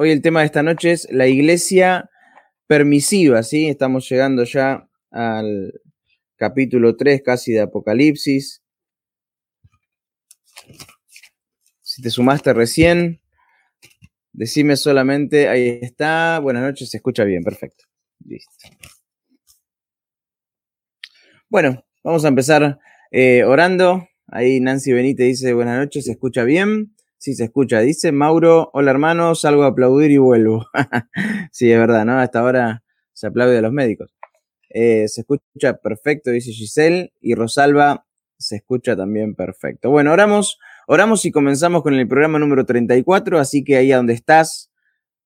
Hoy el tema de esta noche es la iglesia permisiva, ¿sí? Estamos llegando ya al capítulo 3 casi de Apocalipsis. Si te sumaste recién, decime solamente, ahí está, buenas noches, se escucha bien, perfecto. Listo. Bueno, vamos a empezar eh, orando. Ahí Nancy Benítez dice, buenas noches, ¿se escucha bien? Sí, se escucha. Dice Mauro, hola hermano, salgo a aplaudir y vuelvo. sí, es verdad, ¿no? Hasta ahora se aplaude a los médicos. Eh, se escucha perfecto, dice Giselle, y Rosalba se escucha también perfecto. Bueno, oramos, oramos y comenzamos con el programa número 34, así que ahí a donde estás,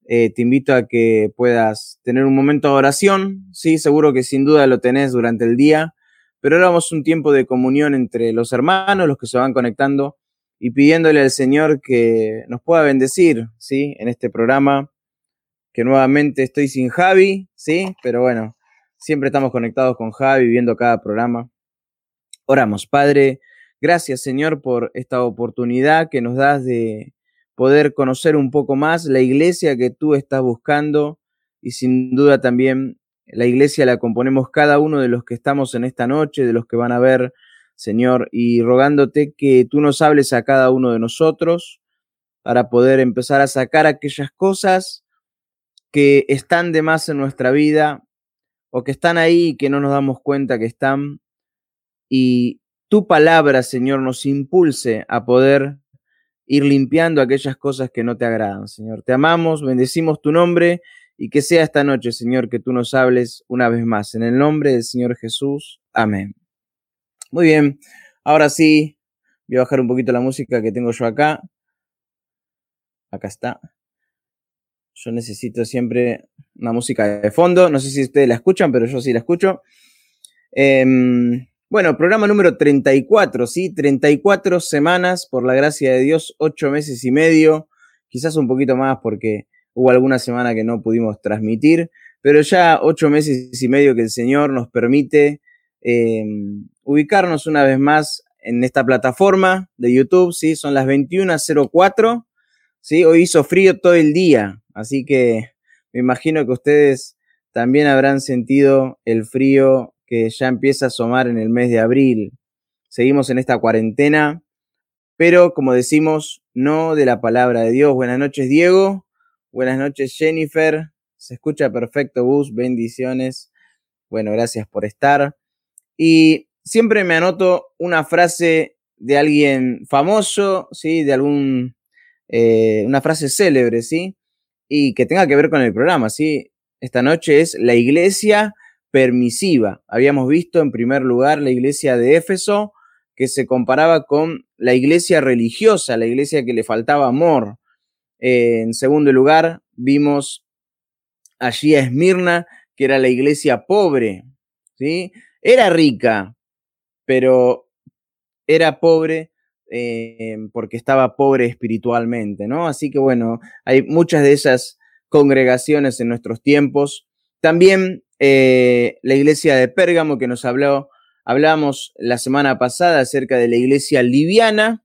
eh, te invito a que puedas tener un momento de oración, sí, seguro que sin duda lo tenés durante el día pero ahora vamos un tiempo de comunión entre los hermanos, los que se van conectando, y pidiéndole al Señor que nos pueda bendecir, ¿sí? En este programa, que nuevamente estoy sin Javi, ¿sí? Pero bueno, siempre estamos conectados con Javi, viendo cada programa. Oramos, Padre, gracias Señor por esta oportunidad que nos das de poder conocer un poco más la iglesia que tú estás buscando y sin duda también la iglesia la componemos cada uno de los que estamos en esta noche, de los que van a ver, Señor, y rogándote que tú nos hables a cada uno de nosotros para poder empezar a sacar aquellas cosas que están de más en nuestra vida o que están ahí y que no nos damos cuenta que están. Y tu palabra, Señor, nos impulse a poder ir limpiando aquellas cosas que no te agradan, Señor. Te amamos, bendecimos tu nombre y que sea esta noche, Señor, que tú nos hables una vez más. En el nombre del Señor Jesús. Amén. Muy bien, ahora sí, voy a bajar un poquito la música que tengo yo acá. Acá está. Yo necesito siempre una música de fondo. No sé si ustedes la escuchan, pero yo sí la escucho. Em, bueno, programa número 34, ¿sí? 34 semanas, por la gracia de Dios, 8 meses y medio, quizás un poquito más porque Hubo alguna semana que no pudimos transmitir, pero ya ocho meses y medio que el Señor nos permite em, ubicarnos una vez más en esta plataforma de YouTube, ¿sí? Son las 21.04, ¿sí? Hoy hizo frío todo el día, así que me imagino que ustedes también habrán sentido el frío que ya empieza a asomar en el mes de abril. Seguimos en esta cuarentena, pero como decimos, no de la palabra de Dios. Buenas noches, Diego. Buenas noches, Jennifer. Se escucha perfecto, Bus. Bendiciones. Bueno, gracias por estar. Y siempre me anoto una frase de alguien famoso, ¿sí? De algún, eh, una frase célebre, ¿sí? Y que tenga que ver con el programa, ¿sí? Esta noche es la iglesia permisiva. Habíamos visto en primer lugar la iglesia de Éfeso, que se comparaba con la iglesia religiosa, la iglesia que le faltaba amor, en segundo lugar, vimos allí a Esmirna, que era la iglesia pobre, ¿sí? Era rica, pero era pobre eh, porque estaba pobre espiritualmente, ¿no? Así que bueno, hay muchas de esas congregaciones en nuestros tiempos. También eh, la iglesia de Pérgamo que nos habló, hablamos la semana pasada acerca de la iglesia liviana,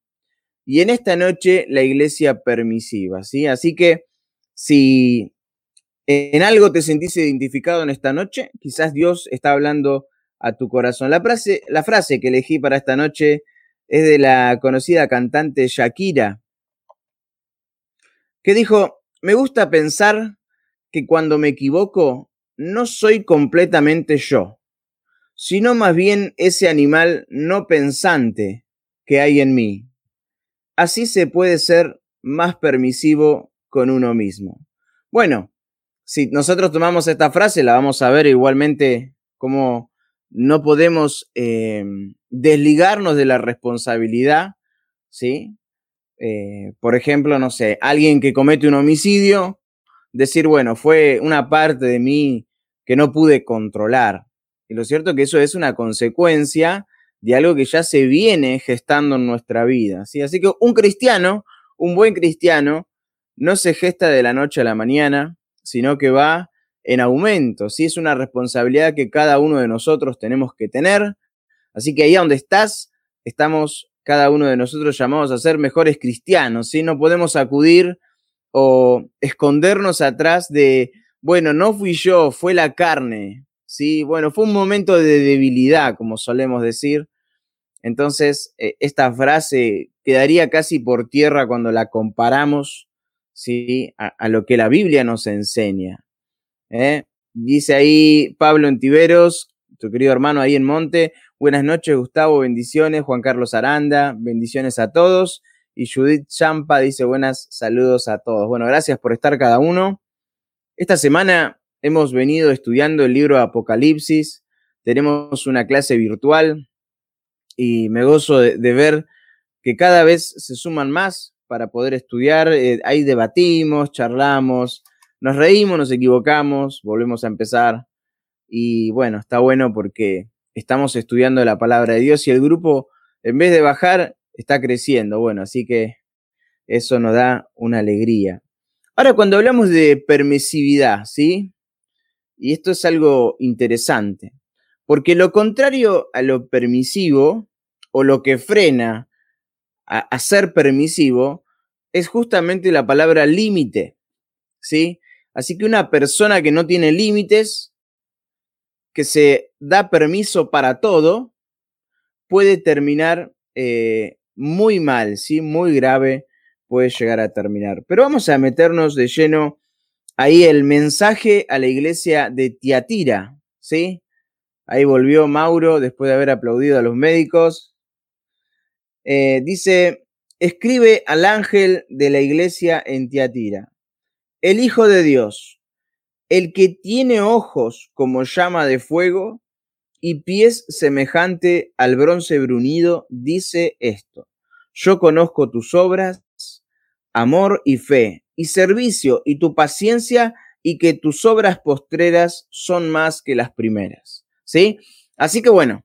y en esta noche la iglesia permisiva, ¿sí? Así que si en algo te sentís identificado en esta noche, quizás Dios está hablando a tu corazón. La frase, la frase que elegí para esta noche es de la conocida cantante Shakira, que dijo, me gusta pensar que cuando me equivoco no soy completamente yo, sino más bien ese animal no pensante que hay en mí. Así se puede ser más permisivo con uno mismo. Bueno, si nosotros tomamos esta frase, la vamos a ver igualmente cómo no podemos eh, desligarnos de la responsabilidad, ¿sí? Eh, por ejemplo, no sé, alguien que comete un homicidio, decir, bueno, fue una parte de mí que no pude controlar. Y lo cierto es que eso es una consecuencia de algo que ya se viene gestando en nuestra vida. ¿sí? Así que un cristiano, un buen cristiano, no se gesta de la noche a la mañana, sino que va en aumento. ¿sí? Es una responsabilidad que cada uno de nosotros tenemos que tener. Así que ahí donde estás, estamos cada uno de nosotros llamados a ser mejores cristianos. ¿sí? No podemos acudir o escondernos atrás de, bueno, no fui yo, fue la carne, ¿sí? Bueno, fue un momento de debilidad, como solemos decir. Entonces, eh, esta frase quedaría casi por tierra cuando la comparamos, ¿sí? A, lo que la Biblia nos enseña. ¿Eh? Dice ahí Pablo Tiberos, tu querido hermano ahí en Monte, buenas noches Gustavo, bendiciones, Juan Carlos Aranda, bendiciones a todos. Y Judith Champa dice buenas saludos a todos. Bueno, gracias por estar cada uno. Esta semana hemos venido estudiando el libro Apocalipsis. Tenemos una clase virtual y me gozo de, ver que cada vez se suman más para poder estudiar. Eh, ahí debatimos, charlamos, nos reímos, nos equivocamos, volvemos a empezar. Y bueno, está bueno porque estamos estudiando la palabra de Dios y el grupo, en vez de bajar, está creciendo. Bueno, así que eso nos da una alegría. Ahora, cuando hablamos de permisividad, ¿sí? Y esto es algo interesante, porque lo contrario a lo permisivo, o lo que frena a, ser permisivo, es justamente la palabra límite, ¿sí? Así que una persona que no tiene límites, que se da permiso para todo, puede terminar eh, muy mal, ¿sí? Muy grave puede llegar a terminar. Pero vamos a meternos de lleno ahí el mensaje a la iglesia de Tiatira, ¿sí? Ahí volvió Mauro después de haber aplaudido a los médicos. Eh, dice, escribe al ángel de la iglesia en Tiatira, el Hijo de Dios, el que tiene ojos como llama de fuego y pies semejante al bronce brunido, dice esto. Yo conozco tus obras, amor y fe, y servicio, y tu paciencia, y que tus obras postreras son más que las primeras. ¿Sí? Así que bueno,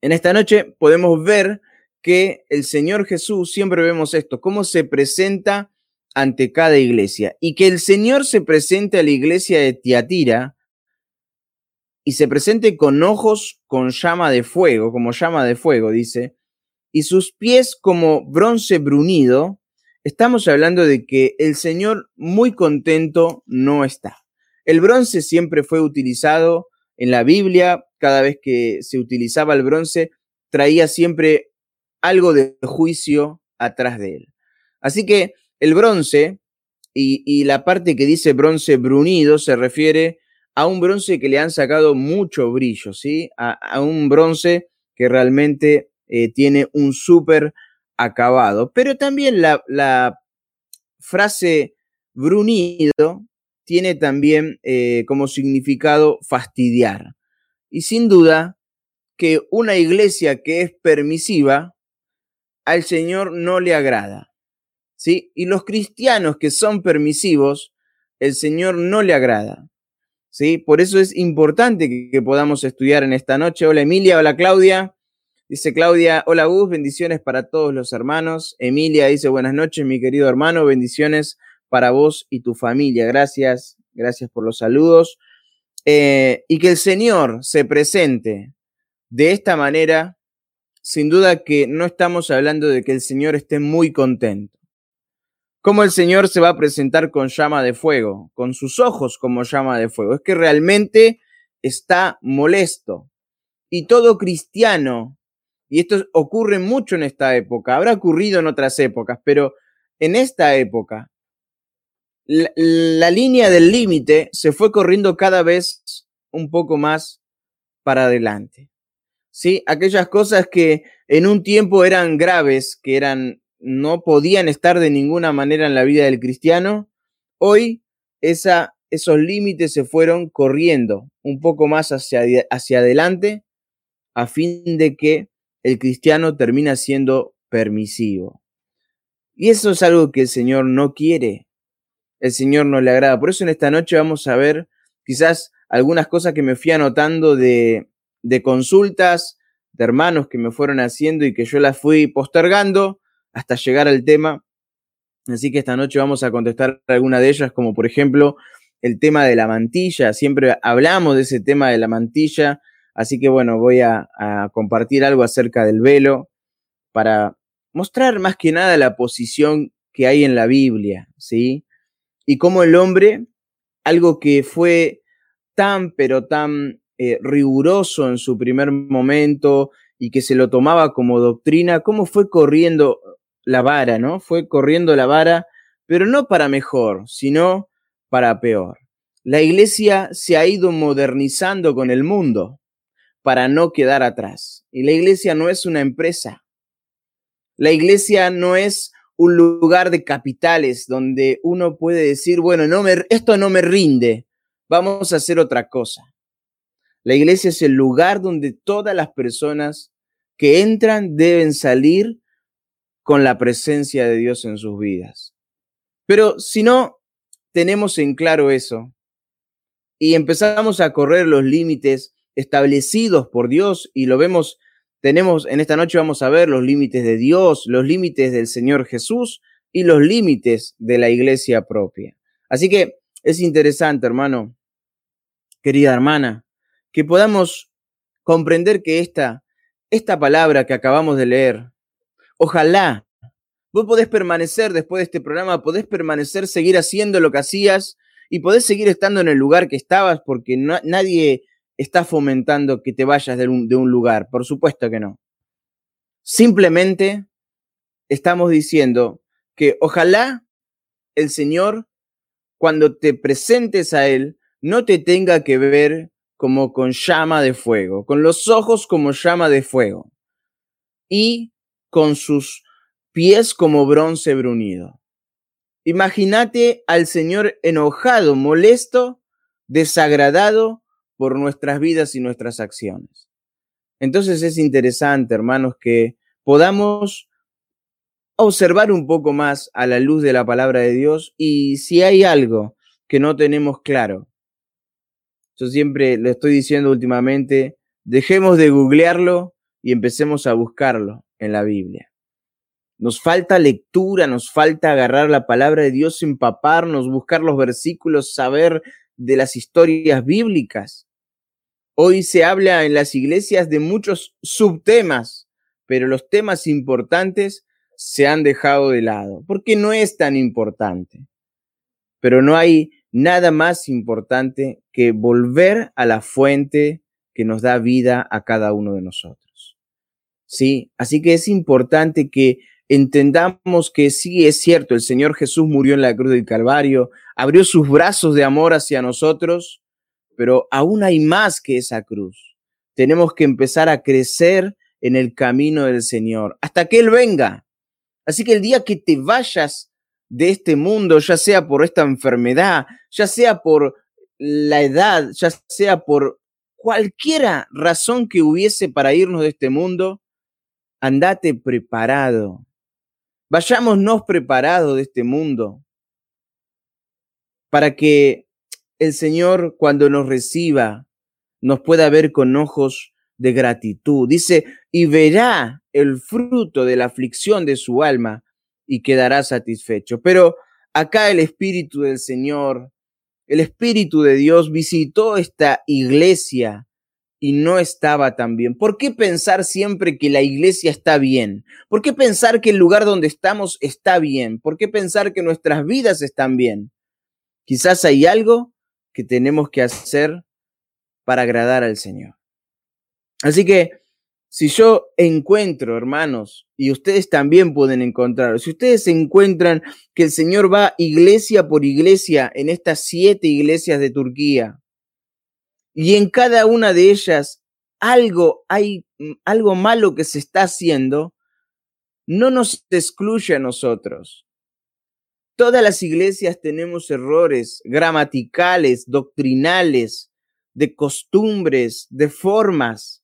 en esta noche podemos ver que el Señor Jesús, siempre vemos esto, cómo se presenta ante cada iglesia. Y que el Señor se presente a la iglesia de Tiatira y se presente con ojos con llama de fuego, como llama de fuego, dice, y sus pies como bronce brunido, estamos hablando de que el Señor muy contento no está. El bronce siempre fue utilizado en la Biblia, cada vez que se utilizaba el bronce, traía siempre algo de juicio atrás de él. Así que el bronce y, la parte que dice bronce brunido se refiere a un bronce que le han sacado mucho brillo, ¿sí? A, un bronce que realmente eh, tiene un súper acabado. Pero también la, frase brunido tiene también eh, como significado fastidiar. Y sin duda que una iglesia que es permisiva al Señor no le agrada. Y los cristianos que son permisivos, el Señor no le agrada. ¿sí? Por eso es importante que, que podamos estudiar en esta noche. Hola Emilia, hola Claudia. Dice Claudia, hola Gus, bendiciones para todos los hermanos. Emilia dice, buenas noches, mi querido hermano, bendiciones para vos y tu familia. Gracias, gracias por los saludos. Eh, y que el Señor se presente de esta manera, sin duda que no estamos hablando de que el Señor esté muy contento. ¿Cómo el Señor se va a presentar con llama de fuego? Con sus ojos como llama de fuego. Es que realmente está molesto. Y todo cristiano y esto ocurre mucho en esta época, habrá ocurrido en otras épocas, pero en esta época la, línea del límite se fue corriendo cada vez un poco más para adelante. ¿Sí? Aquellas cosas que en un tiempo eran graves, que eran no podían estar de ninguna manera en la vida del cristiano, hoy esos límites se fueron corriendo un poco más hacia, hacia adelante a fin de que el cristiano termina siendo permisivo. Y eso es algo que el Señor no quiere. El Señor no le agrada. Por eso en esta noche vamos a ver quizás algunas cosas que me fui anotando de, de consultas de hermanos que me fueron haciendo y que yo las fui postergando hasta llegar al tema. Así que esta noche vamos a contestar alguna de ellas, como por ejemplo el tema de la mantilla. Siempre hablamos de ese tema de la mantilla Así que bueno, voy a, compartir algo acerca del velo para mostrar más que nada la posición que hay en la Biblia, ¿sí? Y cómo el hombre, algo que fue tan, pero tan eh, riguroso en su primer momento y que se lo tomaba como doctrina, cómo fue corriendo la vara, ¿no? Fue corriendo la vara, pero no para mejor, sino para peor. La iglesia se ha ido modernizando con el mundo para no quedar atrás. Y la iglesia no es una empresa. La iglesia no es un lugar de capitales donde uno puede decir, bueno, no me, esto no me rinde, vamos a hacer otra cosa. La iglesia es el lugar donde todas las personas que entran deben salir con la presencia de Dios en sus vidas. Pero si no tenemos en claro eso y empezamos a correr los límites establecidos por Dios y lo vemos, tenemos en esta noche vamos a ver los límites de Dios, los límites del Señor Jesús y los límites de la iglesia propia. Así que es interesante, hermano, querida hermana, que podamos comprender que esta, esta palabra que acabamos de leer, Ojalá. Vos podés permanecer después de este programa, podés permanecer, seguir haciendo lo que hacías y podés seguir estando en el lugar que estabas porque nadie está fomentando que te vayas de un, de un lugar. Por supuesto que no. Simplemente estamos diciendo que ojalá el Señor, cuando te presentes a Él, no te tenga que ver como con llama de fuego, con los ojos como llama de fuego. Y con sus pies como bronce brunido. Imagínate al Señor enojado, molesto, desagradado por nuestras vidas y nuestras acciones. Entonces es interesante, hermanos, que podamos observar un poco más a la luz de la palabra de Dios y si hay algo que no tenemos claro, yo siempre le estoy diciendo últimamente, dejemos de googlearlo y empecemos a buscarlo en la Biblia. Nos falta lectura, nos falta agarrar la palabra de Dios, empaparnos, buscar los versículos, saber de las historias bíblicas. Hoy se habla en las iglesias de muchos subtemas, pero los temas importantes se han dejado de lado, porque no es tan importante. Pero no hay nada más importante que volver a la fuente que nos da vida a cada uno de nosotros. ¿Sí? Así que es importante que entendamos que sí es cierto, el Señor Jesús murió en la cruz del Calvario, abrió sus brazos de amor hacia nosotros, pero aún hay más que esa cruz. Tenemos que empezar a crecer en el camino del Señor hasta que Él venga. Así que el día que te vayas de este mundo, ya sea por esta enfermedad, ya sea por la edad, ya sea por cualquiera razón que hubiese para irnos de este mundo, andate preparado. Vayámonos preparados de este mundo para que el Señor cuando nos reciba nos pueda ver con ojos de gratitud. Dice, y verá el fruto de la aflicción de su alma y quedará satisfecho. Pero acá el Espíritu del Señor, el Espíritu de Dios visitó esta iglesia y no estaba tan bien? ¿Por qué pensar siempre que la iglesia está bien? ¿Por qué pensar que el lugar donde estamos está bien? ¿Por qué pensar que nuestras vidas están bien? Quizás hay algo que tenemos que hacer para agradar al Señor. Así que si yo encuentro, hermanos, y ustedes también pueden encontrarlo, si ustedes encuentran que el Señor va iglesia por iglesia en estas siete iglesias de Turquía, y en cada una de ellas algo hay mm, algo malo que se está haciendo, no nos excluye a nosotros. Todas las iglesias tenemos errores gramaticales, doctrinales, de costumbres, de formas.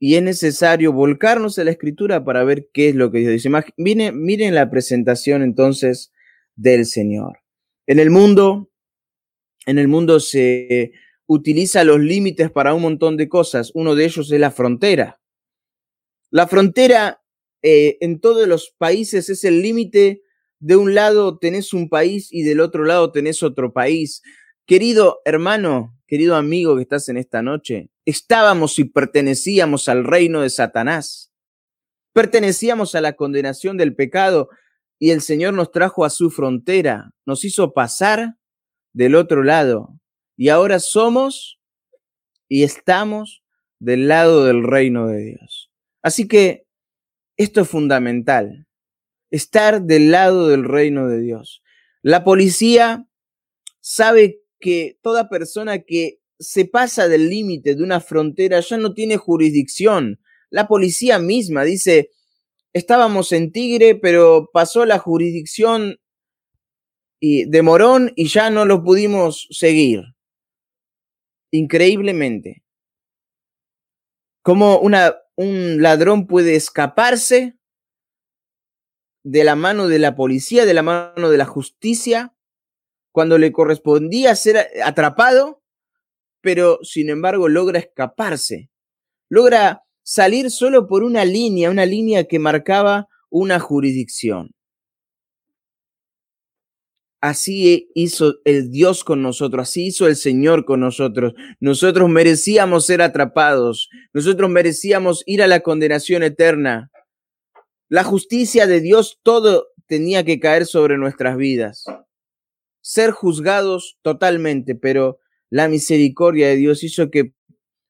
Y es necesario volcarnos a la escritura para ver qué es lo que Dios dice. Miren, miren la presentación entonces del Señor. En el mundo, en el mundo se utiliza los límites para un montón de cosas. Uno de ellos es la frontera. La frontera eh, en todos los países es el límite. De un lado tenés un país y del otro lado tenés otro país. Querido hermano, querido amigo que estás en esta noche, estábamos y pertenecíamos al reino de Satanás. Pertenecíamos a la condenación del pecado. y el Señor nos trajo a su frontera, nos hizo pasar del otro lado y ahora somos y estamos del lado del reino de Dios. Así que esto es fundamental, estar del lado del reino de Dios. La policía sabe que toda persona que se pasa del límite de una frontera ya no tiene jurisdicción. La policía misma dice, estábamos en Tigre, pero pasó la jurisdicción de Morón y ya no lo pudimos seguir. Increíblemente. ¿Cómo una, un ladrón puede escaparse de la mano de la policía, de la mano de la justicia, cuando le correspondía ser atrapado, pero sin embargo logra escaparse, logra salir solo por una línea, una línea que marcaba una jurisdicción. Así hizo el Dios con nosotros, así hizo el Señor con nosotros. Nosotros merecíamos ser atrapados, nosotros merecíamos ir a la condenación eterna. La justicia de Dios, todo tenía que caer sobre nuestras vidas ser juzgados totalmente, pero la misericordia de Dios hizo que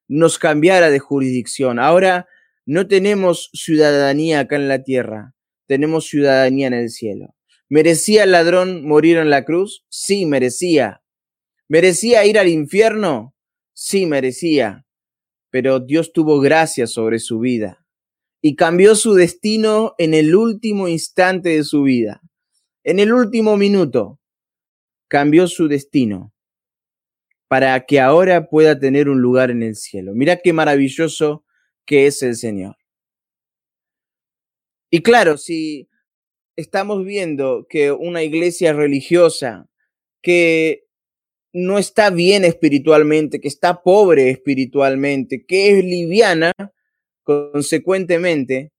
nos cambiara de jurisdicción. Ahora no tenemos ciudadanía acá en la tierra, tenemos ciudadanía en el cielo. ¿Merecía el ladrón morir en la cruz? Sí, merecía. ¿Merecía ir al infierno? Sí, merecía. Pero Dios tuvo gracia sobre su vida y cambió su destino en el último instante de su vida, en el último minuto cambió su destino para que ahora pueda tener un lugar en el cielo. Mira qué maravilloso que es el Señor. Y claro, si estamos viendo que una iglesia religiosa que no está bien espiritualmente, que está pobre espiritualmente, que es liviana, consecuentemente,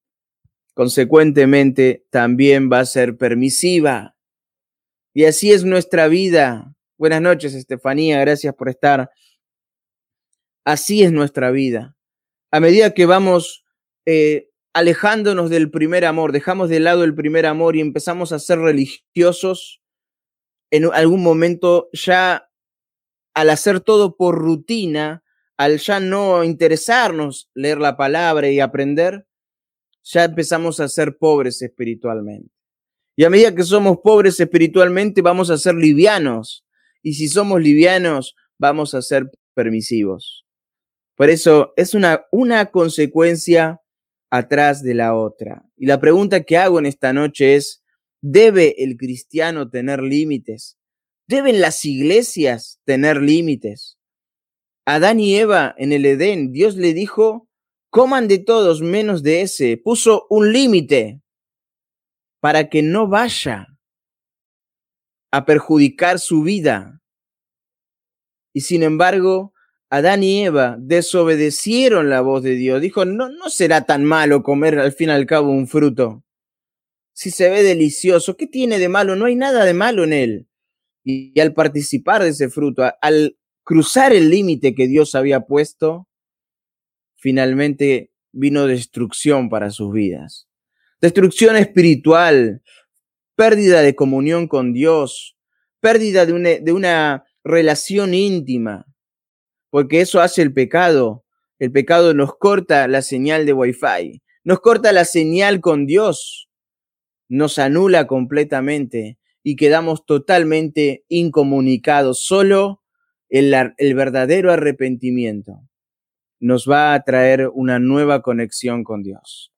consecuentemente también va a ser permisiva, y así es nuestra vida. Buenas noches, Estefanía, gracias por estar. Así es nuestra vida. A medida que vamos eh, alejándonos del primer amor, dejamos de lado el primer amor y empezamos a ser religiosos, en algún momento ya al hacer todo por rutina, al ya no interesarnos leer la palabra y aprender, ya empezamos a ser pobres espiritualmente. Y a medida que somos pobres espiritualmente, vamos a ser livianos. Y si somos livianos, vamos a ser permisivos. Por eso es una, una consecuencia atrás de la otra. Y la pregunta que hago en esta noche es, ¿debe el cristiano tener límites? ¿Deben las iglesias tener límites? Adán y Eva en el Edén, Dios le dijo, coman de todos menos de ese. Puso un límite para que no vaya a perjudicar su vida. Y sin embargo, Adán y Eva desobedecieron la voz de Dios. Dijo, no, no será tan malo comer al fin y al cabo un fruto. Si se ve delicioso, ¿qué tiene de malo? No hay nada de malo en él. Y, al participar de ese fruto, al cruzar el límite que Dios había puesto, finalmente vino destrucción para sus vidas destrucción espiritual, pérdida de comunión con Dios, pérdida de una, de una relación íntima, porque eso hace el pecado. El pecado nos corta la señal de Wi-Fi, nos corta la señal con Dios, nos anula completamente y quedamos totalmente incomunicados. Solo el, el verdadero arrepentimiento nos va a traer una nueva conexión con Dios.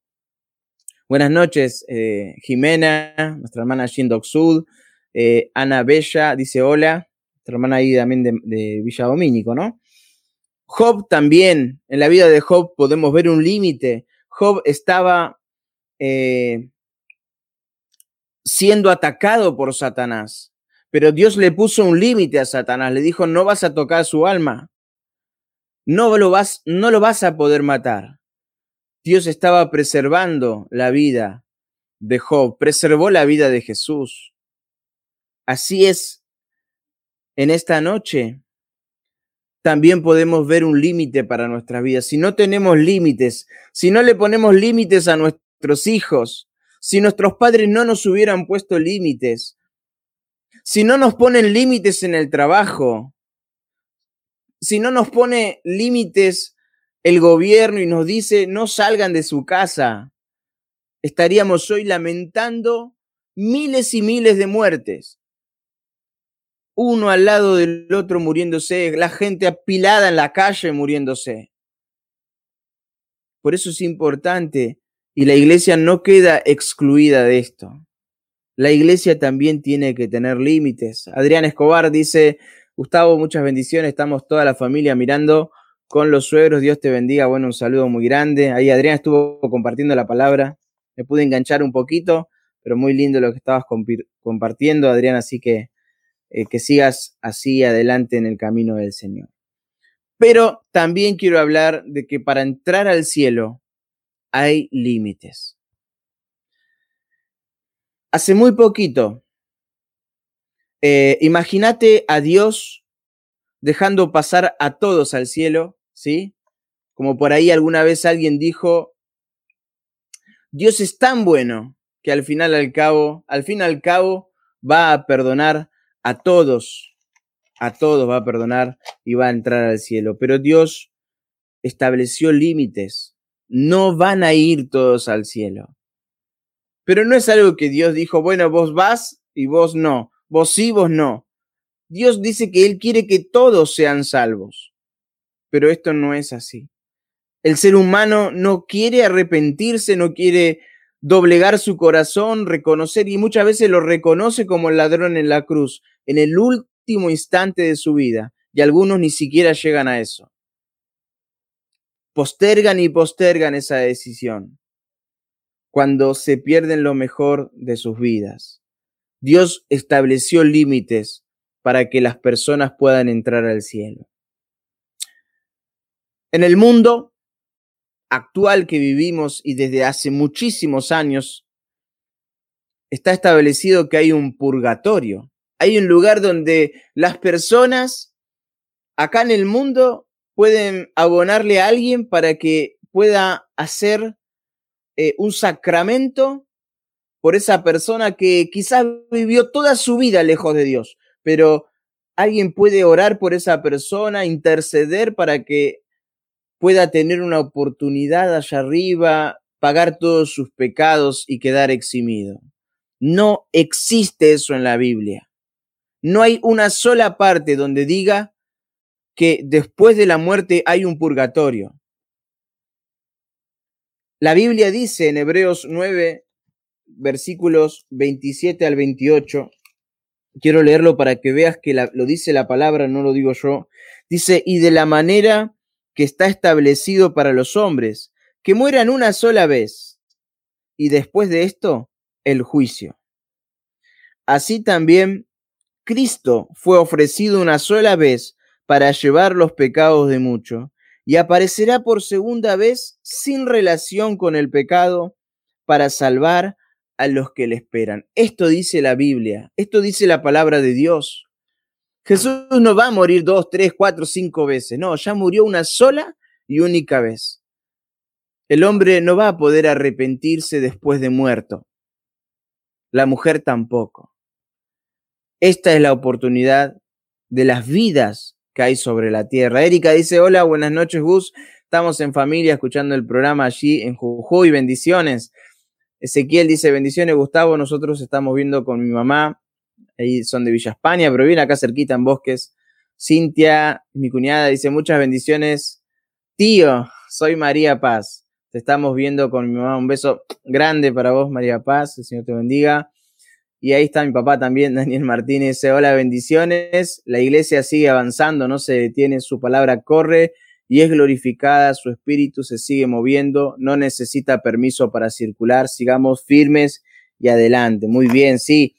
Buenas noches, eh, Jimena, nuestra hermana Shindok Sud, eh, Ana Bella dice hola, nuestra hermana ahí también de, Villa Domínico, ¿no? Job también, en la vida de Job podemos ver un límite. Job estaba eh, siendo atacado por Satanás, pero Dios le puso un límite a Satanás, le dijo, no vas a tocar su alma, no lo vas, no lo vas a poder matar. Dios estaba preservando la vida de Job, preservó la vida de Jesús. Así es, en esta noche también podemos ver un límite para nuestra vida. Si no tenemos límites, si no le ponemos límites a nuestros hijos, si nuestros padres no nos hubieran puesto límites, si no nos ponen límites en el trabajo, si no nos pone límites el gobierno y nos dice no salgan de su casa, estaríamos hoy lamentando miles y miles de muertes. Uno al lado del otro muriéndose, la gente apilada en la calle muriéndose. Por eso es importante y la iglesia no queda excluida de esto. La iglesia también tiene que tener límites. Adrián Escobar dice, Gustavo, muchas bendiciones, estamos toda la familia mirando con los suegros, Dios te bendiga, bueno, un saludo muy grande. Ahí Adrián estuvo compartiendo la palabra, me pude enganchar un poquito, pero muy lindo lo que estabas compartiendo, Adrián, así que eh, que sigas así adelante en el camino del Señor. Pero también quiero hablar de que para entrar al cielo hay límites. Hace muy poquito, eh, imagínate a Dios dejando pasar a todos al cielo, ¿sí? Como por ahí alguna vez alguien dijo, Dios es tan bueno que al final al cabo, al fin al cabo, va a perdonar a todos, a todos va a perdonar y va a entrar al cielo. Pero Dios estableció límites. No van a ir todos al cielo. Pero no es algo que Dios dijo, bueno, vos vas y vos no, vos sí, vos no. Dios dice que Él quiere que todos sean salvos. Pero esto no es así. El ser humano no quiere arrepentirse, no quiere doblegar su corazón, reconocer, y muchas veces lo reconoce como el ladrón en la cruz, en el último instante de su vida, y algunos ni siquiera llegan a eso. Postergan y postergan esa decisión cuando se pierden lo mejor de sus vidas. Dios estableció límites para que las personas puedan entrar al cielo. En el mundo actual que vivimos y desde hace muchísimos años, está establecido que hay un purgatorio. Hay un lugar donde las personas acá en el mundo pueden abonarle a alguien para que pueda hacer eh, un sacramento por esa persona que quizás vivió toda su vida lejos de Dios, pero alguien puede orar por esa persona, interceder para que pueda tener una oportunidad allá arriba, pagar todos sus pecados y quedar eximido. No existe eso en la Biblia. No hay una sola parte donde diga que después de la muerte hay un purgatorio. La Biblia dice en Hebreos 9, versículos 27 al 28, quiero leerlo para que veas que lo dice la palabra, no lo digo yo, dice, y de la manera que está establecido para los hombres, que mueran una sola vez, y después de esto, el juicio. Así también, Cristo fue ofrecido una sola vez para llevar los pecados de muchos, y aparecerá por segunda vez sin relación con el pecado para salvar a los que le esperan. Esto dice la Biblia, esto dice la palabra de Dios. Jesús no va a morir dos, tres, cuatro, cinco veces. No, ya murió una sola y única vez. El hombre no va a poder arrepentirse después de muerto. La mujer tampoco. Esta es la oportunidad de las vidas que hay sobre la tierra. Erika dice, hola, buenas noches Gus. Estamos en familia escuchando el programa allí en Jujuy. Bendiciones. Ezequiel dice, bendiciones Gustavo. Nosotros estamos viendo con mi mamá ahí son de Villa España, pero viene acá cerquita en Bosques. Cintia, mi cuñada, dice muchas bendiciones. Tío, soy María Paz. Te estamos viendo con mi mamá. Un beso grande para vos, María Paz. El Señor te bendiga. Y ahí está mi papá también, Daniel Martínez. Hola, bendiciones. La iglesia sigue avanzando, no se detiene, su palabra corre y es glorificada, su espíritu se sigue moviendo, no necesita permiso para circular. Sigamos firmes y adelante. Muy bien, sí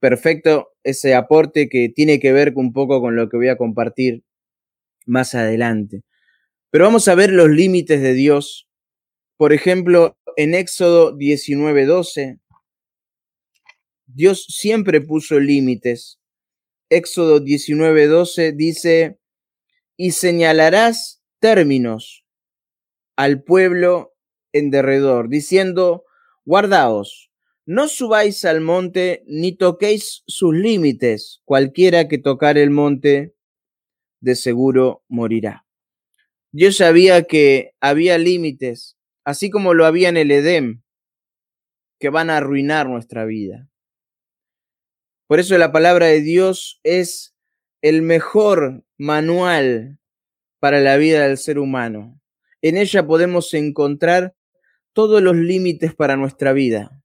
perfecto ese aporte que tiene que ver un poco con lo que voy a compartir más adelante. Pero vamos a ver los límites de Dios. Por ejemplo, en Éxodo 19:12, Dios siempre puso límites. Éxodo 19:12 dice, y señalarás términos al pueblo en derredor, diciendo, guardaos, no subáis al monte ni toquéis sus límites. Cualquiera que tocar el monte, de seguro morirá. Dios sabía que había límites, así como lo había en el Edén, que van a arruinar nuestra vida. Por eso la palabra de Dios es el mejor manual para la vida del ser humano. En ella podemos encontrar todos los límites para nuestra vida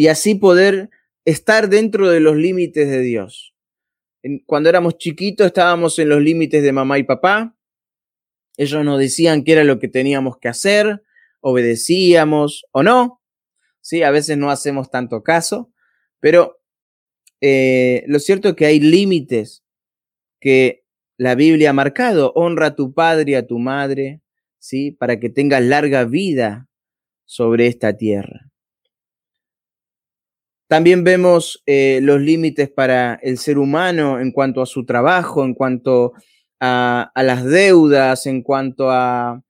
y así poder estar dentro de los límites de Dios. Cuando éramos chiquitos estábamos en los límites de mamá y papá. Ellos nos decían qué era lo que teníamos que hacer, obedecíamos o no. Sí, a veces no hacemos tanto caso, pero eh, lo cierto es que hay límites que la Biblia ha marcado. Honra a tu padre y a tu madre, ¿sí? Para que tengas larga vida sobre esta tierra. También vemos eh, los límites para el ser humano en cuanto a su trabajo, en cuanto a, las deudas, en cuanto a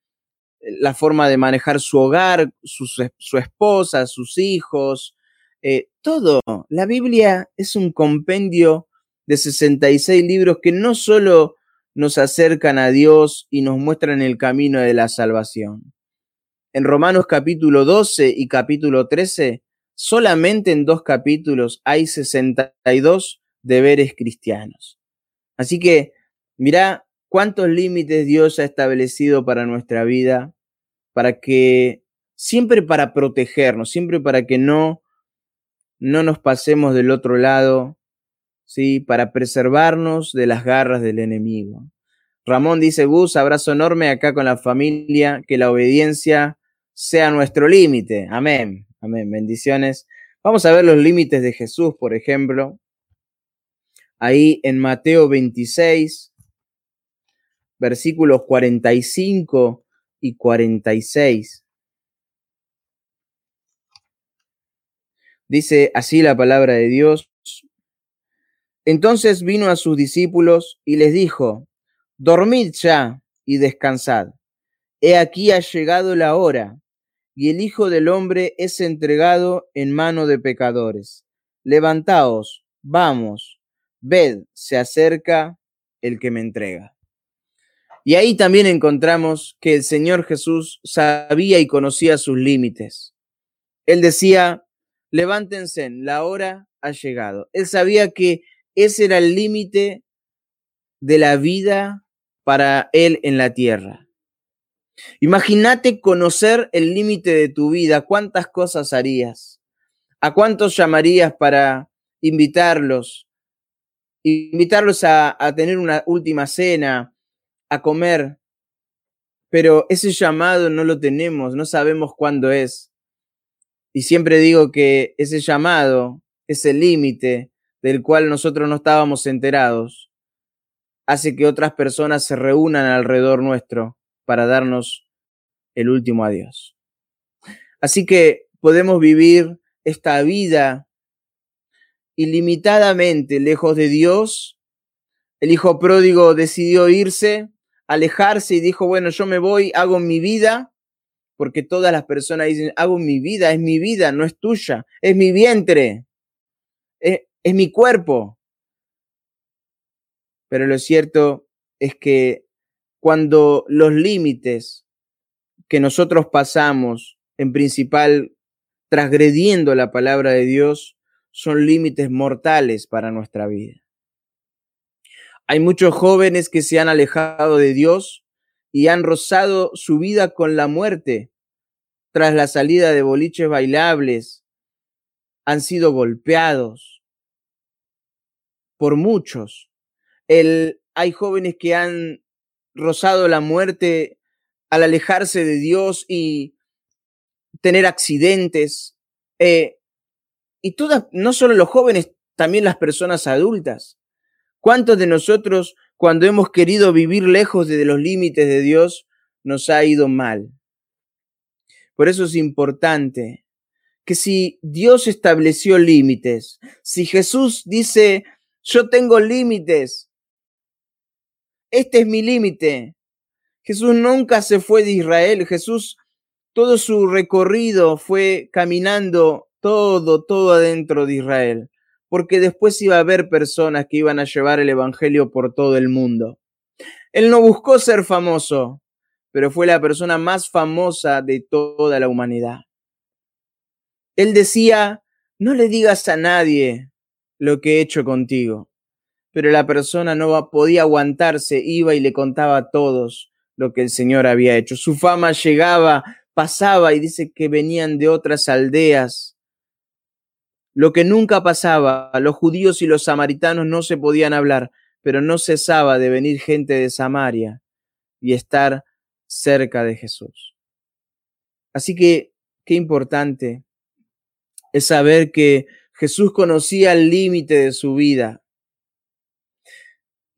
eh, la forma de manejar su hogar, su, esposa, sus hijos, eh, todo. La Biblia es un compendio de 66 libros que no solo nos acercan a Dios y nos muestran el camino de la salvación. En Romanos capítulo 12 y capítulo 13 solamente en dos capítulos hay 62 deberes cristianos. Así que mira cuántos límites Dios ha establecido para nuestra vida, para que siempre para protegernos, siempre para que no no nos pasemos del otro lado, sí, para preservarnos de las garras del enemigo. Ramón dice, Gus, abrazo enorme acá con la familia, que la obediencia sea nuestro límite. Amén. Amén. Bendiciones. Vamos a ver los límites de Jesús, por ejemplo. Ahí en Mateo 26, versículos 45 y 46. Dice así la palabra de Dios. Entonces vino a sus discípulos y les dijo, dormid ya y descansad. He aquí ha llegado la hora y el Hijo del Hombre es entregado en mano de pecadores. Levantaos, vamos, ved, se acerca el que me entrega. Y ahí también encontramos que el Señor Jesús sabía y conocía sus límites. Él decía, levántense, la hora ha llegado. Él sabía que ese era el límite de la vida para él en la tierra. Imagínate conocer el límite de tu vida, cuántas cosas harías, a cuántos llamarías para invitarlos, invitarlos a, tener una última cena, a comer, pero ese llamado no lo tenemos, no sabemos cuándo es. Y siempre digo que ese llamado, ese límite del cual nosotros no estábamos enterados, hace que otras personas se reúnan alrededor nuestro para darnos el último adiós. Así que podemos vivir esta vida ilimitadamente lejos de Dios. El hijo pródigo decidió irse, alejarse y dijo, bueno, yo me voy, hago mi vida, porque todas las personas dicen, hago mi vida, es mi vida, no es tuya, es mi vientre, es, es mi cuerpo. Pero lo cierto es que cuando los límites que nosotros pasamos, en principal transgrediendo la palabra de Dios, son límites mortales para nuestra vida. Hay muchos jóvenes que se han alejado de Dios y han rozado su vida con la muerte tras la salida de boliches bailables. Han sido golpeados por muchos. Hay jóvenes que han rozado la muerte al alejarse de Dios y tener accidentes. Eh, y todas, no solo los jóvenes, también las personas adultas. ¿Cuántos de nosotros, cuando hemos querido vivir lejos de los límites de Dios, nos ha ido mal? Por eso es importante que si Dios estableció límites, si Jesús dice, yo tengo límites, este es mi límite. Jesús nunca se fue de Israel. Jesús todo su recorrido fue caminando todo, todo adentro de Israel, porque después iba a haber personas que iban a llevar el Evangelio por todo el mundo. Él no buscó ser famoso, pero fue la persona más famosa de toda la humanidad. Él decía, no le digas a nadie lo que he hecho contigo. Pero la persona no podía aguantarse, iba y le contaba a todos lo que el Señor había hecho. Su fama llegaba, pasaba y dice que venían de otras aldeas. Lo que nunca pasaba, los judíos y los samaritanos no se podían hablar, pero no cesaba de venir gente de Samaria y estar cerca de Jesús. Así que qué importante es saber que Jesús conocía el límite de su vida.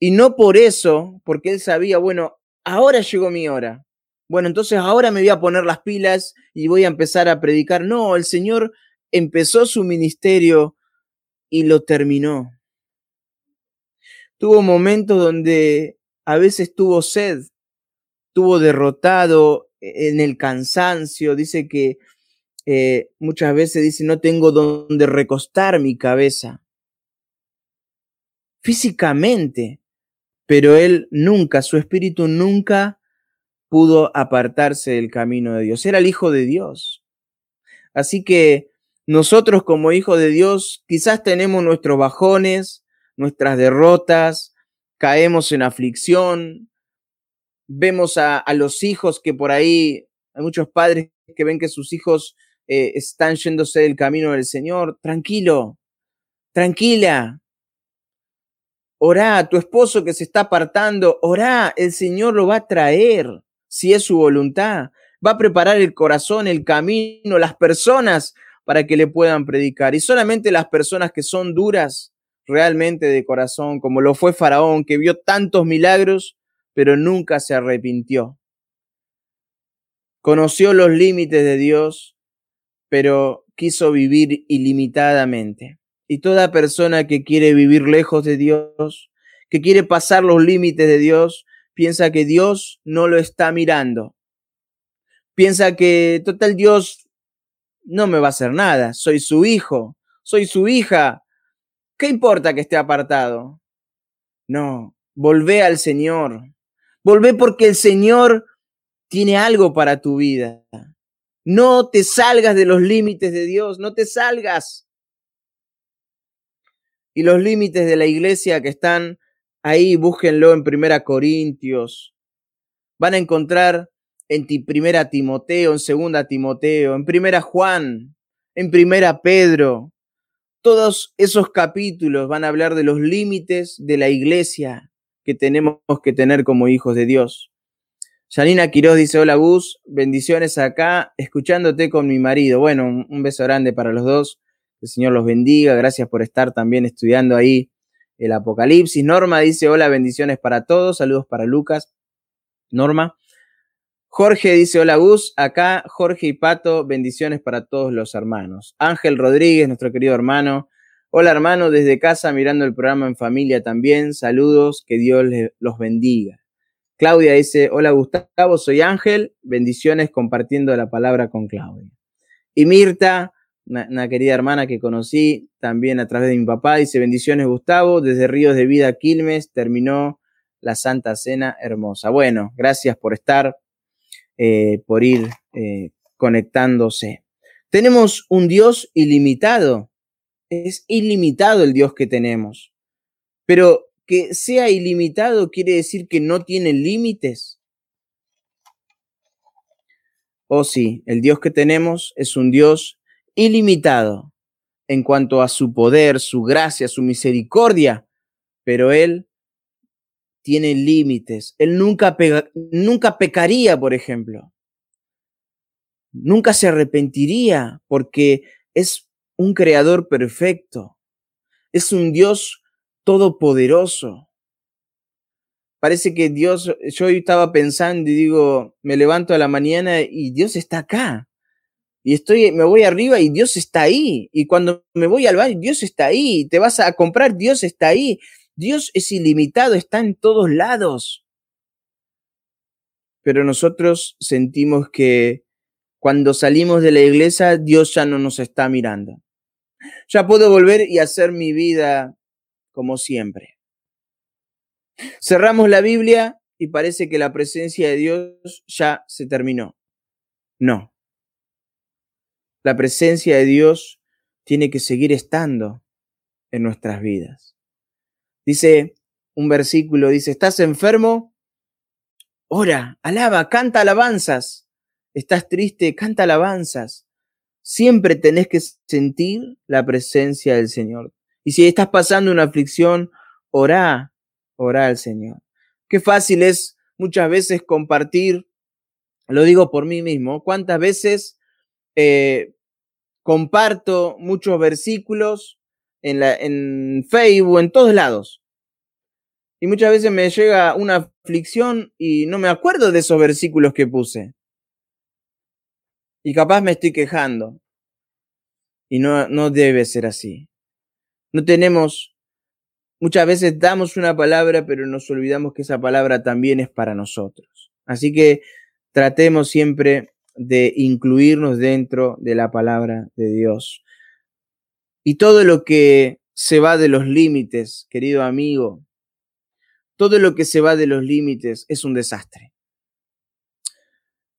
Y no por eso, porque él sabía, bueno, ahora llegó mi hora. Bueno, entonces ahora me voy a poner las pilas y voy a empezar a predicar. No, el Señor empezó su ministerio y lo terminó. Tuvo momentos donde a veces tuvo sed, tuvo derrotado en el cansancio. Dice que eh, muchas veces dice, no tengo donde recostar mi cabeza. Físicamente, pero él nunca, su espíritu nunca pudo apartarse del camino de Dios. Era el Hijo de Dios. Así que nosotros como hijos de Dios quizás tenemos nuestros bajones, nuestras derrotas, caemos en aflicción, vemos a, los hijos que por ahí, hay muchos padres que ven que sus hijos eh, están yéndose del camino del Señor, tranquilo, tranquila. Orá, tu esposo que se está apartando, orá, el Señor lo va a traer, si es su voluntad. Va a preparar el corazón, el camino, las personas para que le puedan predicar. Y solamente las personas que son duras realmente de corazón, como lo fue Faraón, que vio tantos milagros, pero nunca se arrepintió. Conoció los límites de Dios, pero quiso vivir ilimitadamente. Y toda persona que quiere vivir lejos de Dios, que quiere pasar los límites de Dios, piensa que Dios no lo está mirando. Piensa que total Dios no me va a hacer nada, soy su hijo, soy su hija. ¿Qué importa que esté apartado? No, volvé al Señor. Volvé porque el Señor tiene algo para tu vida. No te salgas de los límites de Dios, no te salgas. Y los límites de la iglesia que están ahí, búsquenlo en Primera Corintios. Van a encontrar en Primera Timoteo, en Segunda Timoteo, en Primera Juan, en Primera Pedro. Todos esos capítulos van a hablar de los límites de la iglesia que tenemos que tener como hijos de Dios. Janina Quiroz dice, hola Gus, bendiciones acá, escuchándote con mi marido. Bueno, un, beso grande para los dos, el Señor los bendiga, gracias por estar también estudiando ahí el Apocalipsis. Norma dice, hola, bendiciones para todos, saludos para Lucas. Norma. Jorge dice, hola Gus, acá Jorge y Pato, bendiciones para todos los hermanos. Ángel Rodríguez, nuestro querido hermano. Hola hermano, desde casa mirando el programa en familia también, saludos, que Dios los bendiga. Claudia dice, hola Gustavo, soy Ángel, bendiciones compartiendo la palabra con Claudia. Y Mirta, una, querida hermana que conocí también a través de mi papá, dice, bendiciones Gustavo, desde Ríos de Vida Quilmes terminó la Santa Cena hermosa. Bueno, gracias por estar, eh, por ir eh, conectándose. Tenemos un Dios ilimitado, es ilimitado el Dios que tenemos, pero que sea ilimitado quiere decir que no tiene límites. Oh sí, el Dios que tenemos es un Dios ilimitado en cuanto a su poder, su gracia, su misericordia, pero Él tiene límites. Él nunca, nunca pecaría, por ejemplo. Nunca se arrepentiría porque es un creador perfecto. Es un Dios todopoderoso. Parece que Dios, yo estaba pensando y digo, me levanto a la mañana y Dios está acá. Y estoy, me voy arriba y Dios está ahí. Y cuando me voy al baño, Dios está ahí. Te vas a comprar, Dios está ahí. Dios es ilimitado, está en todos lados. Pero nosotros sentimos que cuando salimos de la iglesia, Dios ya no nos está mirando. Ya puedo volver y hacer mi vida como siempre. Cerramos la Biblia y parece que la presencia de Dios ya se terminó. No. La presencia de Dios tiene que seguir estando en nuestras vidas. Dice un versículo, dice, ¿estás enfermo? Ora, alaba, canta alabanzas. ¿Estás triste? Canta alabanzas. Siempre tenés que sentir la presencia del Señor. Y si estás pasando una aflicción, orá, orá al Señor. Qué fácil es muchas veces compartir, lo digo por mí mismo, cuántas veces eh, comparto muchos versículos en, la, en Facebook, en todos lados. Y muchas veces me llega una aflicción y no me acuerdo de esos versículos que puse. Y capaz me estoy quejando. Y no, no debe ser así. No tenemos, muchas veces damos una palabra, pero nos olvidamos que esa palabra también es para nosotros. Así que tratemos siempre de incluirnos dentro de la palabra de Dios. Y todo lo que se va de los límites, querido amigo, todo lo que se va de los límites es un desastre.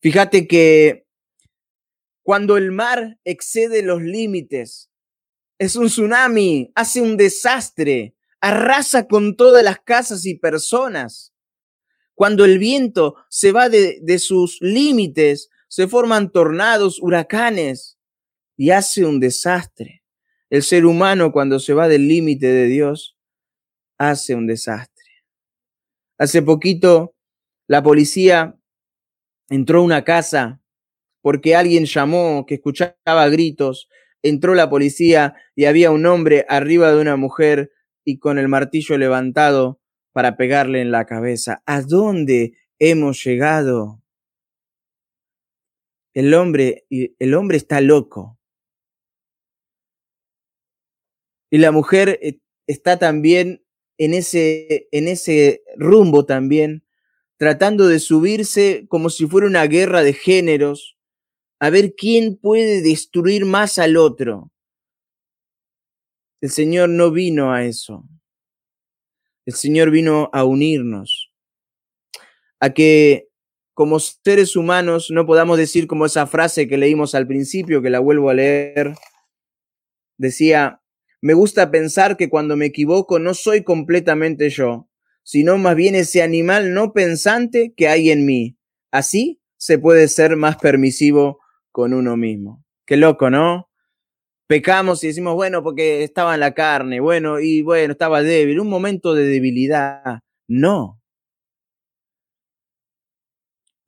Fíjate que cuando el mar excede los límites, es un tsunami, hace un desastre, arrasa con todas las casas y personas. Cuando el viento se va de, de sus límites, se forman tornados, huracanes y hace un desastre. El ser humano cuando se va del límite de Dios hace un desastre. Hace poquito la policía entró a una casa porque alguien llamó que escuchaba gritos. Entró la policía y había un hombre arriba de una mujer y con el martillo levantado para pegarle en la cabeza. ¿A dónde hemos llegado? El hombre, el hombre está loco. Y la mujer eh, está también en ese, en ese rumbo también, tratando de subirse como si fuera una guerra de géneros, a ver quién puede destruir más al otro. El Señor no vino a eso. El Señor vino a unirnos, a que como seres humanos no podamos decir como esa frase que leímos al principio, que la vuelvo a leer, decía, me gusta pensar que cuando me equivoco no soy completamente yo, sino más bien ese animal no pensante que hay en mí. Así se puede ser más permisivo con uno mismo. Qué loco, ¿no? Pecamos y decimos, bueno, porque estaba en la carne, bueno, y bueno, estaba débil, un momento de debilidad. No,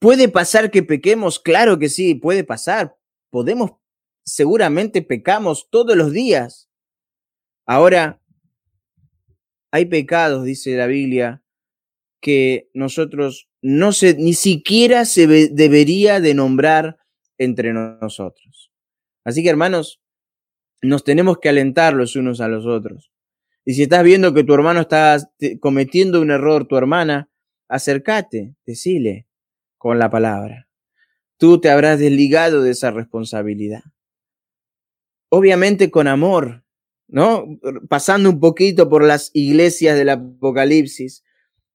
¿Puede pasar que pequemos? Claro que sí, puede pasar. Podemos, seguramente pecamos todos los días. Ahora, hay pecados, dice la Biblia, que nosotros no se, ni siquiera se debería de nombrar entre nosotros. Así que, hermanos, nos tenemos que alentar los unos a los otros. Y si estás viendo que tu hermano está cometiendo un error, tu hermana, acércate, decile, con la palabra. Tú te habrás desligado de esa responsabilidad. Obviamente con amor, ¿no? Pasando un poquito por las iglesias del Apocalipsis.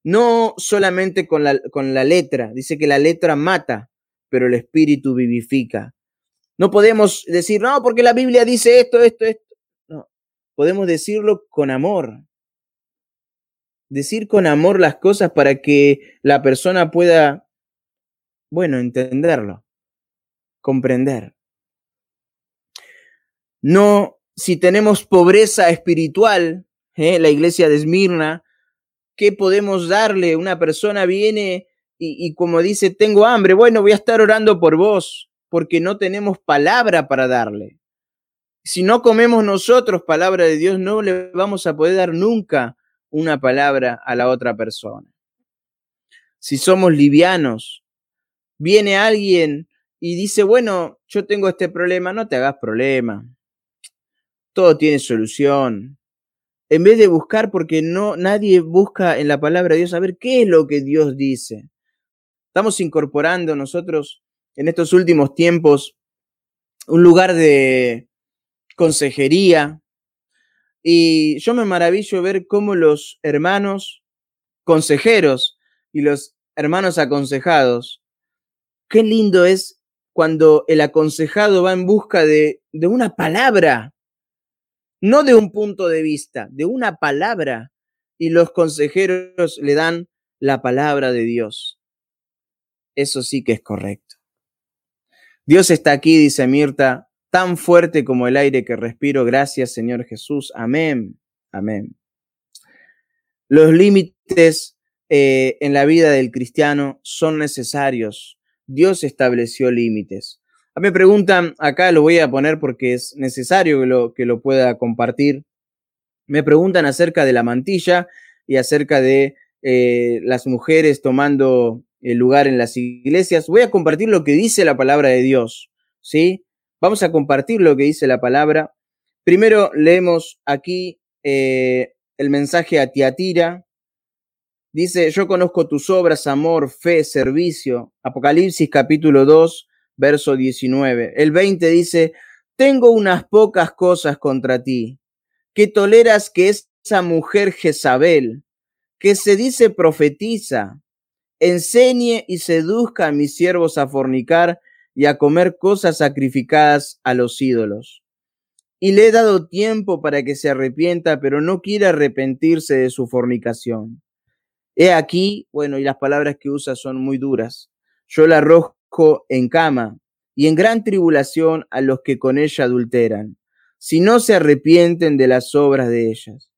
No solamente con la, con la letra. Dice que la letra mata, pero el espíritu vivifica. No podemos decir, no, porque la Biblia dice esto, esto, esto. No, podemos decirlo con amor. Decir con amor las cosas para que la persona pueda bueno, entenderlo, comprender. No, si tenemos pobreza espiritual, ¿eh? la iglesia de Esmirna, ¿qué podemos darle? Una persona viene y, y como dice, tengo hambre, bueno, voy a estar orando por vos, porque no tenemos palabra para darle. Si no comemos nosotros palabra de Dios, no le vamos a poder dar nunca una palabra a la otra persona. Si somos livianos, viene alguien y dice, bueno, yo tengo este problema, no te hagas problema. Todo tiene solución. En vez de buscar, porque no, nadie busca en la palabra de Dios saber qué es lo que Dios dice. Estamos incorporando nosotros en estos últimos tiempos un lugar de consejería. Y yo me maravillo ver cómo los hermanos consejeros y los hermanos aconsejados, qué lindo es cuando el aconsejado va en busca de, de una palabra, no de un punto de vista, de una palabra, y los consejeros le dan la palabra de Dios. Eso sí que es correcto. Dios está aquí, dice Mirta, tan fuerte como el aire que respiro. Gracias, Señor Jesús. Amén. Amén. Los límites eh, en la vida del cristiano son necesarios. Dios estableció límites. A mí me preguntan, acá lo voy a poner porque es necesario que lo, que lo pueda compartir. Me preguntan acerca de la mantilla y acerca de eh, las mujeres tomando el lugar en las iglesias. Voy a compartir lo que dice la palabra de Dios, ¿sí? Vamos a compartir lo que dice la palabra. Primero leemos aquí eh, el mensaje a Tiatira. Dice, yo conozco tus obras, amor, fe, servicio. Apocalipsis capítulo 2, verso 19. El 20 dice, tengo unas pocas cosas contra ti, que toleras que esa mujer Jezabel, que se dice profetiza, enseñe y seduzca a mis siervos a fornicar y a comer cosas sacrificadas a los ídolos. Y le he dado tiempo para que se arrepienta, pero no quiere arrepentirse de su fornicación. He aquí, bueno, y las palabras que usa son muy duras. Yo la arrojo en cama y en gran tribulación a los que con ella adulteran, si no se arrepienten de las obras de ellas.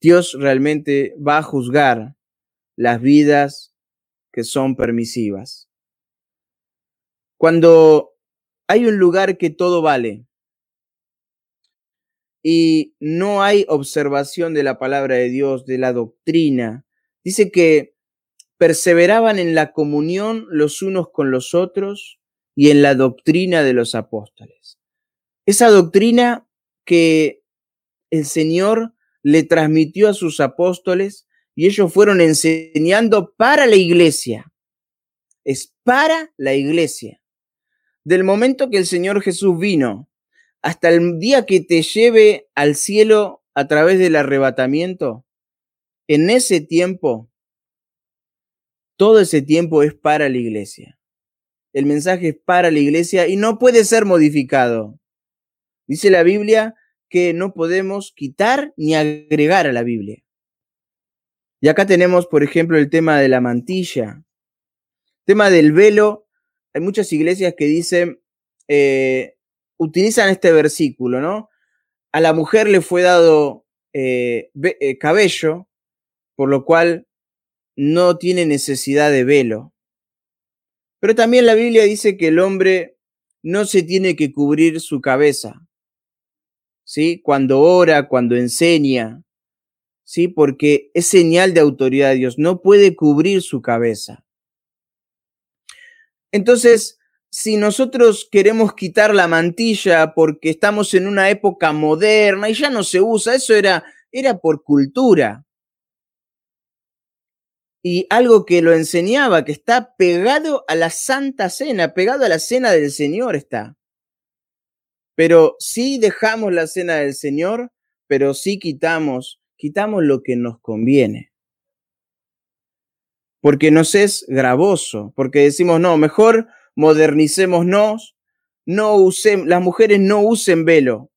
Dios realmente va a juzgar las vidas que son permisivas. Cuando hay un lugar que todo vale y no hay observación de la palabra de Dios, de la doctrina, dice que perseveraban en la comunión los unos con los otros y en la doctrina de los apóstoles. Esa doctrina que el Señor le transmitió a sus apóstoles y ellos fueron enseñando para la iglesia. Es para la iglesia. Del momento que el Señor Jesús vino hasta el día que te lleve al cielo a través del arrebatamiento, en ese tiempo, todo ese tiempo es para la iglesia. El mensaje es para la iglesia y no puede ser modificado. Dice la Biblia que no podemos quitar ni agregar a la Biblia. Y acá tenemos, por ejemplo, el tema de la mantilla, tema del velo. Hay muchas iglesias que dicen, eh, utilizan este versículo, ¿no? A la mujer le fue dado eh, eh, cabello, por lo cual no tiene necesidad de velo. Pero también la Biblia dice que el hombre no se tiene que cubrir su cabeza, ¿sí? Cuando ora, cuando enseña, ¿sí? Porque es señal de autoridad de Dios, no puede cubrir su cabeza. Entonces, si nosotros queremos quitar la mantilla porque estamos en una época moderna y ya no se usa, eso era, era por cultura. Y algo que lo enseñaba, que está pegado a la Santa Cena, pegado a la Cena del Señor está. Pero sí dejamos la Cena del Señor, pero sí quitamos quitamos lo que nos conviene. Porque nos es gravoso, porque decimos, no, mejor modernicémonos, no usen, las mujeres no usen velo.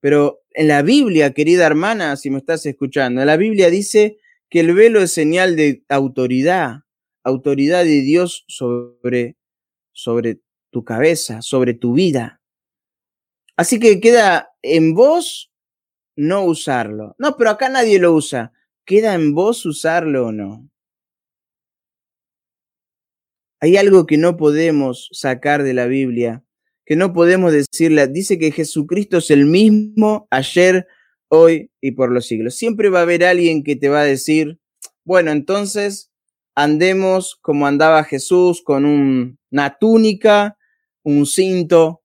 Pero en la Biblia, querida hermana, si me estás escuchando, la Biblia dice que el velo es señal de autoridad, autoridad de Dios sobre, sobre tu cabeza, sobre tu vida. Así que queda en vos no usarlo. No, pero acá nadie lo usa. ¿Queda en vos usarlo o no? Hay algo que no podemos sacar de la Biblia, que no podemos decirle. Dice que Jesucristo es el mismo ayer, hoy y por los siglos. Siempre va a haber alguien que te va a decir, bueno, entonces andemos como andaba Jesús, con una túnica, un cinto.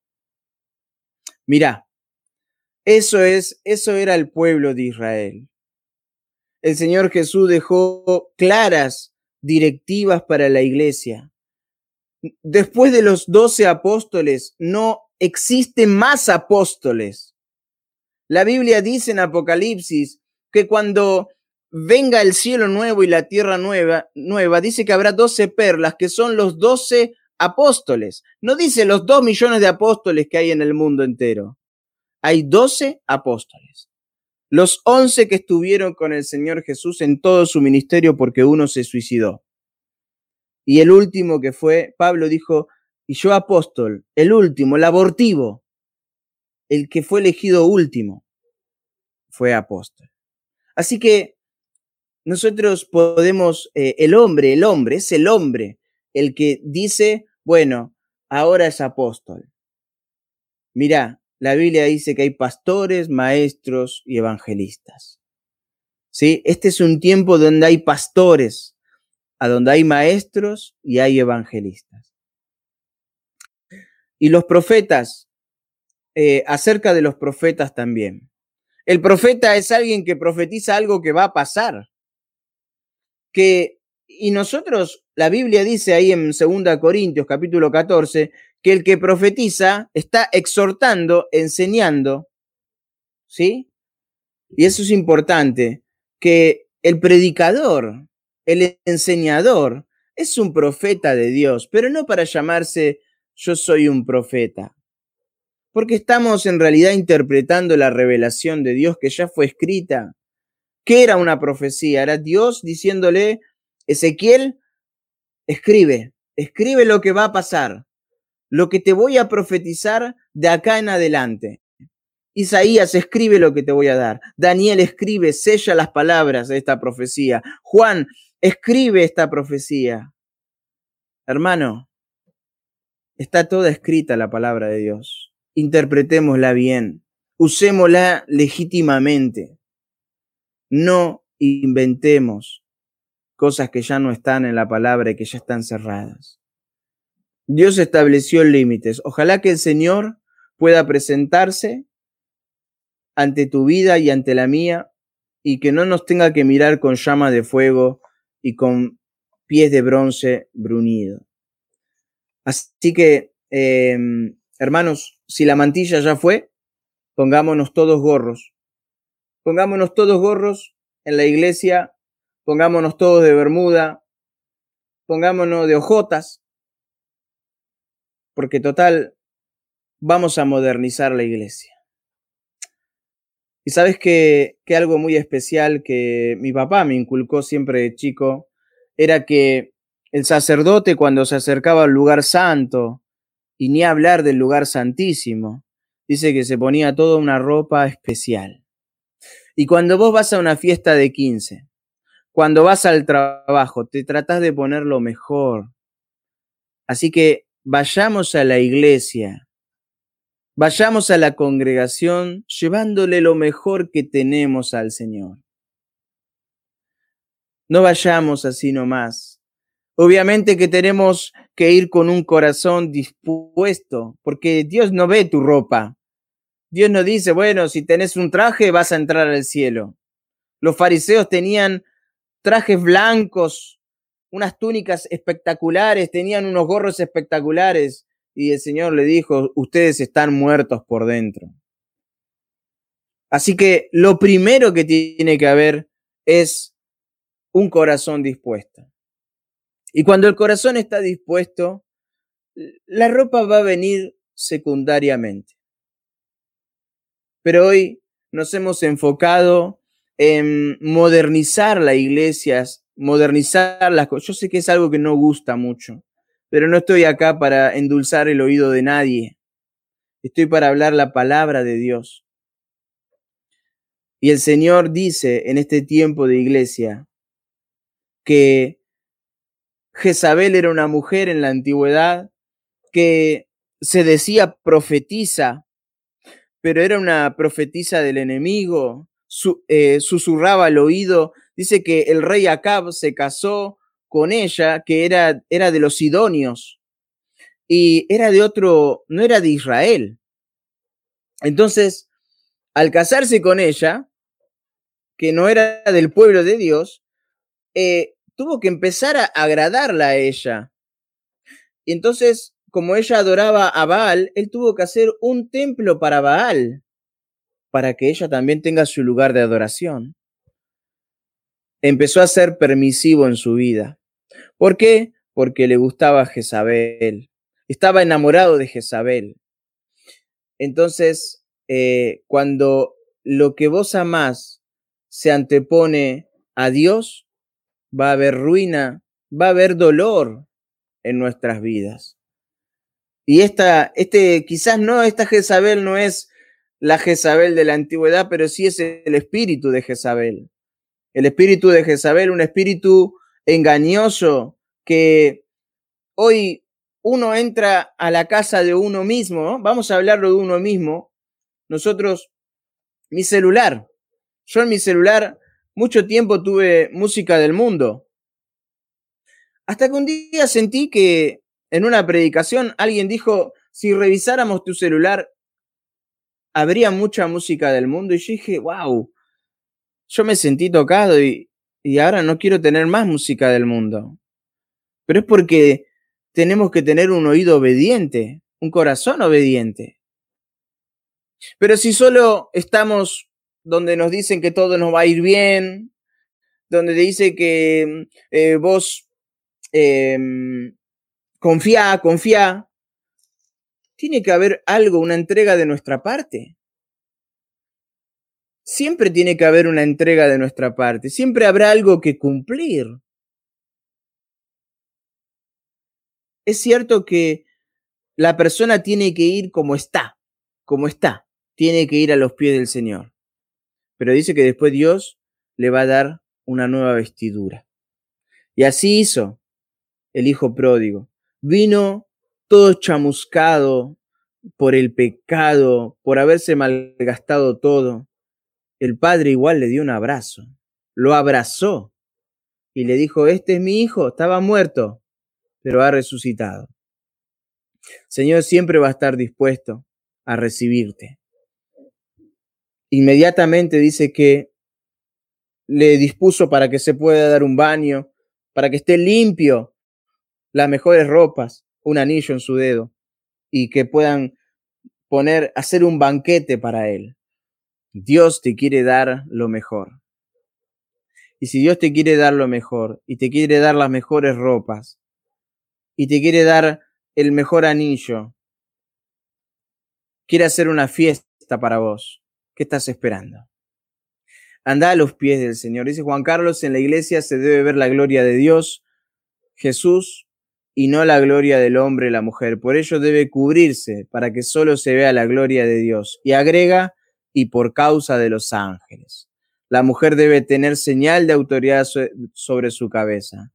Mira, eso es, eso era el pueblo de Israel. El Señor Jesús dejó claras directivas para la iglesia. Después de los doce apóstoles, no existen más apóstoles. La Biblia dice en Apocalipsis que cuando venga el cielo nuevo y la tierra nueva, nueva, dice que habrá doce perlas, que son los doce apóstoles. No dice los dos millones de apóstoles que hay en el mundo entero. Hay doce apóstoles. Los once que estuvieron con el Señor Jesús en todo su ministerio porque uno se suicidó. Y el último que fue, Pablo dijo, y yo apóstol, el último, el abortivo, el que fue elegido último, fue apóstol. Así que nosotros podemos, eh, el hombre, el hombre, es el hombre el que dice, bueno, ahora es apóstol. Mirá, la Biblia dice que hay pastores, maestros y evangelistas. ¿Sí? Este es un tiempo donde hay pastores, a donde hay maestros y hay evangelistas. Y los profetas, eh, acerca de los profetas también. El profeta es alguien que profetiza algo que va a pasar. Que, y nosotros, la Biblia dice ahí en 2 Corintios capítulo 14, que el que profetiza está exhortando, enseñando, ¿sí? Y eso es importante, que el predicador el enseñador es un profeta de Dios, pero no para llamarse yo soy un profeta, porque estamos en realidad interpretando la revelación de Dios que ya fue escrita. ¿Qué era una profecía? Era Dios diciéndole, Ezequiel, escribe, escribe lo que va a pasar, lo que te voy a profetizar de acá en adelante. Isaías escribe lo que te voy a dar. Daniel escribe, sella las palabras de esta profecía. Juan escribe esta profecía. Hermano, está toda escrita la palabra de Dios. Interpretémosla bien, usémosla legítimamente. No inventemos cosas que ya no están en la palabra y que ya están cerradas. Dios estableció límites. Ojalá que el Señor pueda presentarse ante tu vida y ante la mía y que no nos tenga que mirar con llama de fuego y con pies de bronce brunido. Así que, em, hermanos, si la mantilla ya fue, pongámonos todos gorros. Pongámonos todos gorros en la iglesia, pongámonos todos de bermuda, pongámonos de ojotas, porque total, vamos a modernizar la iglesia. Y sabes que, que algo muy especial que mi papá me inculcó siempre de chico era que el sacerdote cuando se acercaba al lugar santo, y ni hablar del lugar santísimo, dice que se ponía toda una ropa especial. Y cuando vos vas a una fiesta de 15, cuando vas al trabajo, te tratás de poner lo mejor. Así que vayamos a la iglesia Vayamos a la congregación llevándole lo mejor que tenemos al Señor. No vayamos así nomás. Obviamente que tenemos que ir con un corazón dispuesto, porque Dios no ve tu ropa. Dios no dice, bueno, si tenés un traje vas a entrar al cielo. Los fariseos tenían trajes blancos, unas túnicas espectaculares, tenían unos gorros espectaculares y el Señor le dijo, ustedes están muertos por dentro. Así que lo primero que tiene que haber es un corazón dispuesto. Y cuando el corazón está dispuesto, la ropa va a venir secundariamente. Pero hoy nos hemos enfocado en modernizar la iglesia, modernizar las cosas. Yo sé que es algo que no gusta mucho, pero no estoy acá para endulzar el oído de nadie. Estoy para hablar la palabra de Dios. Y el Señor dice en este tiempo de iglesia que Jezabel era una mujer en la antigüedad que se decía profetiza, pero era una profetisa del enemigo, eh, susurraba al oído. Dice que el rey Acab se casó con ella, que era, era de los sidonios, y era de otro, no era de Israel. Entonces, al casarse con ella, que no era del pueblo de Dios, eh, tuvo que empezar a agradarla a ella. Y entonces, como ella adoraba a Baal, él tuvo que hacer un templo para Baal, para que ella también tenga su lugar de adoración. Empezó a ser permisivo en su vida. ¿Por qué? Porque le gustaba Jezabel. Estaba enamorado de Jezabel. Entonces, eh, cuando lo que vos amás se antepone a Dios, va a haber ruina, va a haber dolor en nuestras vidas. Y esta, este, quizás no, esta Jezabel no es la Jezabel de la antigüedad, pero sí es el espíritu de Jezabel. El espíritu de Jezabel, un espíritu engañoso que hoy uno entra a la casa de uno mismo, vamos a hablarlo de uno mismo, nosotros, mi celular, yo en mi celular mucho tiempo tuve música del mundo, hasta que un día sentí que en una predicación alguien dijo, si revisáramos tu celular, habría mucha música del mundo. Y yo dije, wow, yo me sentí tocado y, y ahora no quiero tener más música del mundo. Pero es porque tenemos que tener un oído obediente, un corazón obediente. Pero si solo estamos donde nos dicen que todo nos va a ir bien, donde te dice que eh, vos eh, confía, confía, tiene que haber algo, una entrega de nuestra parte. Siempre tiene que haber una entrega de nuestra parte, siempre habrá algo que cumplir. Es cierto que la persona tiene que ir como está, como está, tiene que ir a los pies del Señor. Pero dice que después Dios le va a dar una nueva vestidura. Y así hizo el hijo pródigo. Vino todo chamuscado por el pecado, por haberse malgastado todo. El padre igual le dio un abrazo, lo abrazó y le dijo, este es mi hijo, estaba muerto, pero ha resucitado. Señor siempre va a estar dispuesto a recibirte. Inmediatamente dice que le dispuso para que se pueda dar un baño, para que esté limpio, las mejores ropas, un anillo en su dedo y que puedan poner, hacer un banquete para él. Dios te quiere dar lo mejor. Y si Dios te quiere dar lo mejor y te quiere dar las mejores ropas y te quiere dar el mejor anillo, quiere hacer una fiesta para vos, ¿qué estás esperando? Anda a los pies del Señor. Dice Juan Carlos, en la iglesia se debe ver la gloria de Dios. Jesús y no la gloria del hombre y la mujer. Por ello debe cubrirse para que solo se vea la gloria de Dios. Y agrega, y por causa de los ángeles. La mujer debe tener señal de autoridad sobre su cabeza.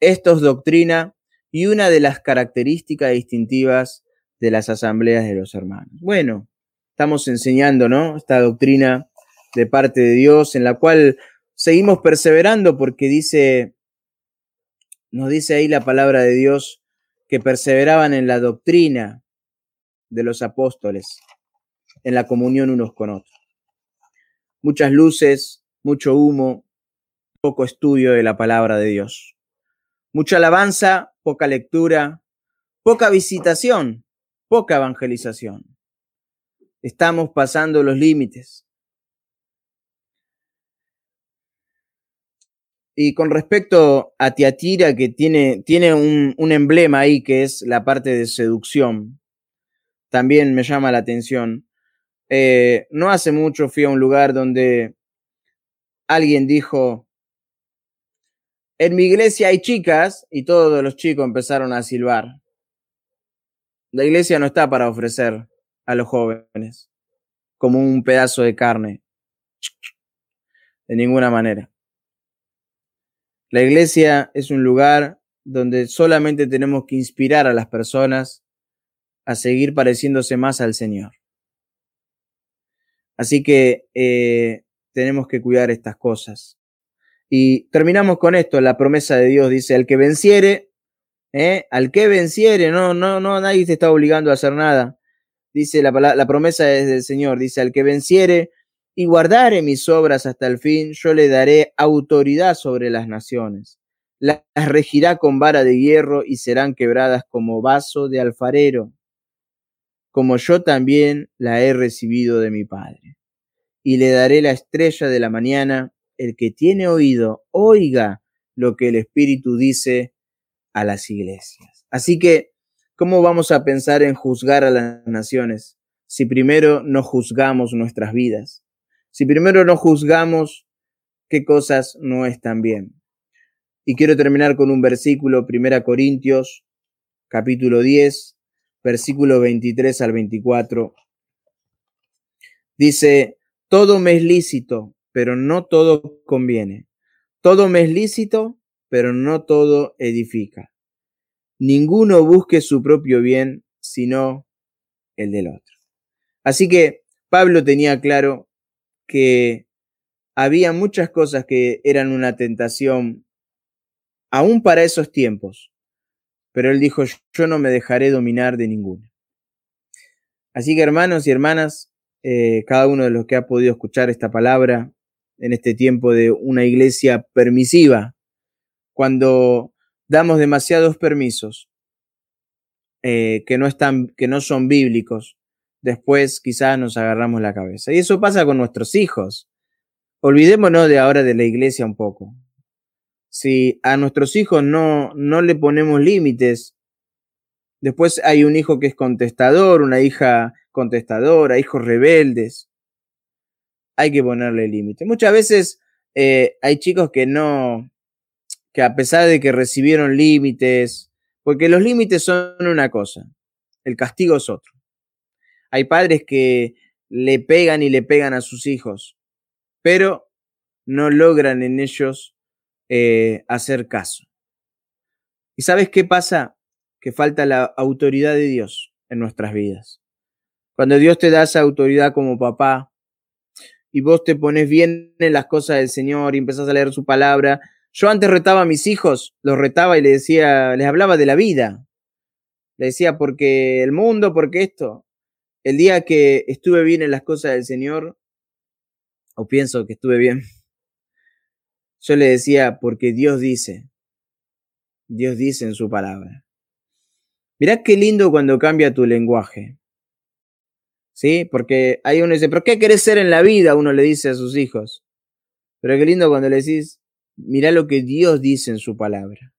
Esto es doctrina y una de las características distintivas de las asambleas de los hermanos. Bueno, estamos enseñando, ¿no? Esta doctrina de parte de Dios en la cual seguimos perseverando porque dice nos dice ahí la palabra de Dios que perseveraban en la doctrina de los apóstoles, en la comunión unos con otros. Muchas luces, mucho humo, poco estudio de la palabra de Dios. Mucha alabanza, poca lectura, poca visitación, poca evangelización. Estamos pasando los límites. Y con respecto a Tiatira, que tiene, tiene un, emblema ahí que es la parte de seducción, también me llama la atención. Eh, no hace mucho fui a un lugar donde alguien dijo, en mi iglesia hay chicas y todos los chicos empezaron a silbar. La iglesia no está para ofrecer a los jóvenes como un pedazo de carne. De ninguna manera. La iglesia es un lugar donde solamente tenemos que inspirar a las personas a seguir pareciéndose más al Señor. Así que eh, tenemos que cuidar estas cosas. Y terminamos con esto, la promesa de Dios dice, al que venciere, ¿eh? al que venciere, no, no, no, nadie te está obligando a hacer nada. Dice la, la promesa es del Señor, dice, al que venciere y guardare mis obras hasta el fin, yo le daré autoridad sobre las naciones. las regirá con vara de hierro y serán quebradas como vaso de alfarero, como yo también la he recibido de mi Padre. Y le daré la estrella de la mañana, el que tiene oído, oiga lo que el Espíritu dice a las iglesias. Así que, ¿cómo vamos a pensar en juzgar a las naciones si primero no juzgamos nuestras vidas? Si primero no juzgamos qué cosas no están bien. Y quiero terminar con un versículo, 1 Corintios, capítulo 10, versículo 23 al 24. Dice, todo me es lícito, pero no todo conviene. Todo me es lícito, pero no todo edifica. Ninguno busque su propio bien, sino el del otro. Así que Pablo tenía claro que había muchas cosas que eran una tentación aún para esos tiempos. Pero él dijo, yo no me dejaré dominar de ninguna. Así que hermanos y hermanas, eh, cada uno de los que ha podido escuchar esta palabra en este tiempo de una iglesia permisiva, cuando damos demasiados permisos eh, que, no están, que no son bíblicos, después quizás nos agarramos la cabeza. Y eso pasa con nuestros hijos. Olvidémonos de ahora de la iglesia un poco si a nuestros hijos no, no le ponemos límites, después hay un hijo que es contestador, una hija contestadora, hijos rebeldes, hay que ponerle límites. Muchas veces eh, hay chicos que no, que a pesar de que recibieron límites, porque los límites son una cosa, el castigo es otro. Hay padres que le pegan y le pegan a sus hijos, pero no logran en ellos eh, hacer caso. ¿Y sabes qué pasa? Que falta la autoridad de Dios en nuestras vidas. Cuando Dios te da esa autoridad como papá y vos te pones bien en las cosas del Señor y empezás a leer su palabra. Yo antes retaba a mis hijos, los retaba y les decía, les hablaba de la vida. Les decía, porque el mundo, porque esto. El día que estuve bien en las cosas del Señor, o pienso que estuve bien, yo le decía, porque Dios dice, Dios dice en su palabra. Mirá qué lindo cuando cambia tu lenguaje. ¿Sí? Porque hay uno dice, ¿pero qué querés ser en la vida? Uno le dice a sus hijos. Pero qué lindo cuando le decís, mirá lo que Dios dice en su palabra.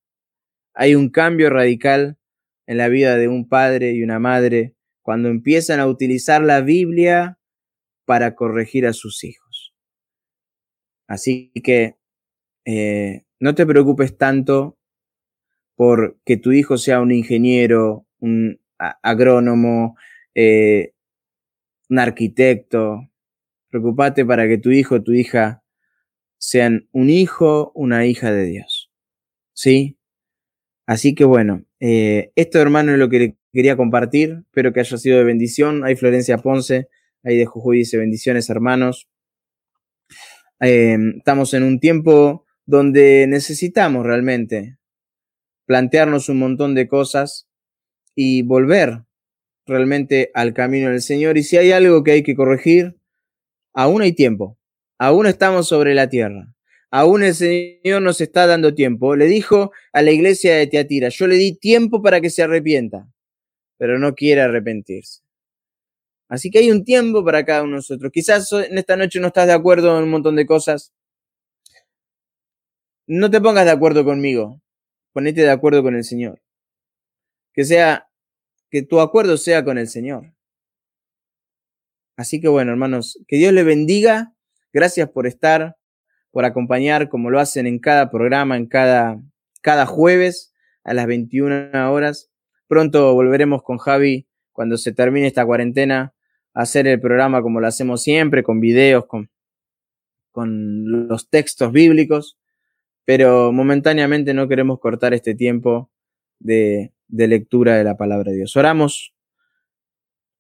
Hay un cambio radical en la vida de un padre y una madre cuando empiezan a utilizar la Biblia para corregir a sus hijos. Así que eh, no te preocupes tanto por que tu hijo sea un ingeniero, un agrónomo, eh, un arquitecto. Preocupate para que tu hijo o tu hija sean un hijo, una hija de Dios. ¿Sí? Así que bueno, eh, esto hermano es lo que quería compartir. Espero que haya sido de bendición. Hay Florencia Ponce, ahí de Jujuy dice bendiciones hermanos. estamos en un tiempo donde necesitamos realmente plantearnos un montón de cosas y volver realmente al camino del Señor. Y si hay algo que hay que corregir, aún hay tiempo, aún estamos sobre la tierra. Aún el Señor nos está dando tiempo. Le dijo a la iglesia de Teatira, yo le di tiempo para que se arrepienta, pero no quiere arrepentirse. Así que hay un tiempo para cada uno de nosotros. Quizás en esta noche no estás de acuerdo en un montón de cosas, no te pongas de acuerdo conmigo, ponete de acuerdo con el Señor. Que sea, que tu acuerdo sea con el Señor. Así que bueno, hermanos, que Dios le bendiga. Gracias por estar, por acompañar como lo hacen en cada programa, en cada, cada jueves a las 21 horas. Pronto volveremos con Javi cuando se termine esta cuarentena a hacer el programa como lo hacemos siempre, con videos, con, con los textos bíblicos pero momentáneamente no queremos cortar este tiempo de, lectura de la palabra de Dios. Oramos.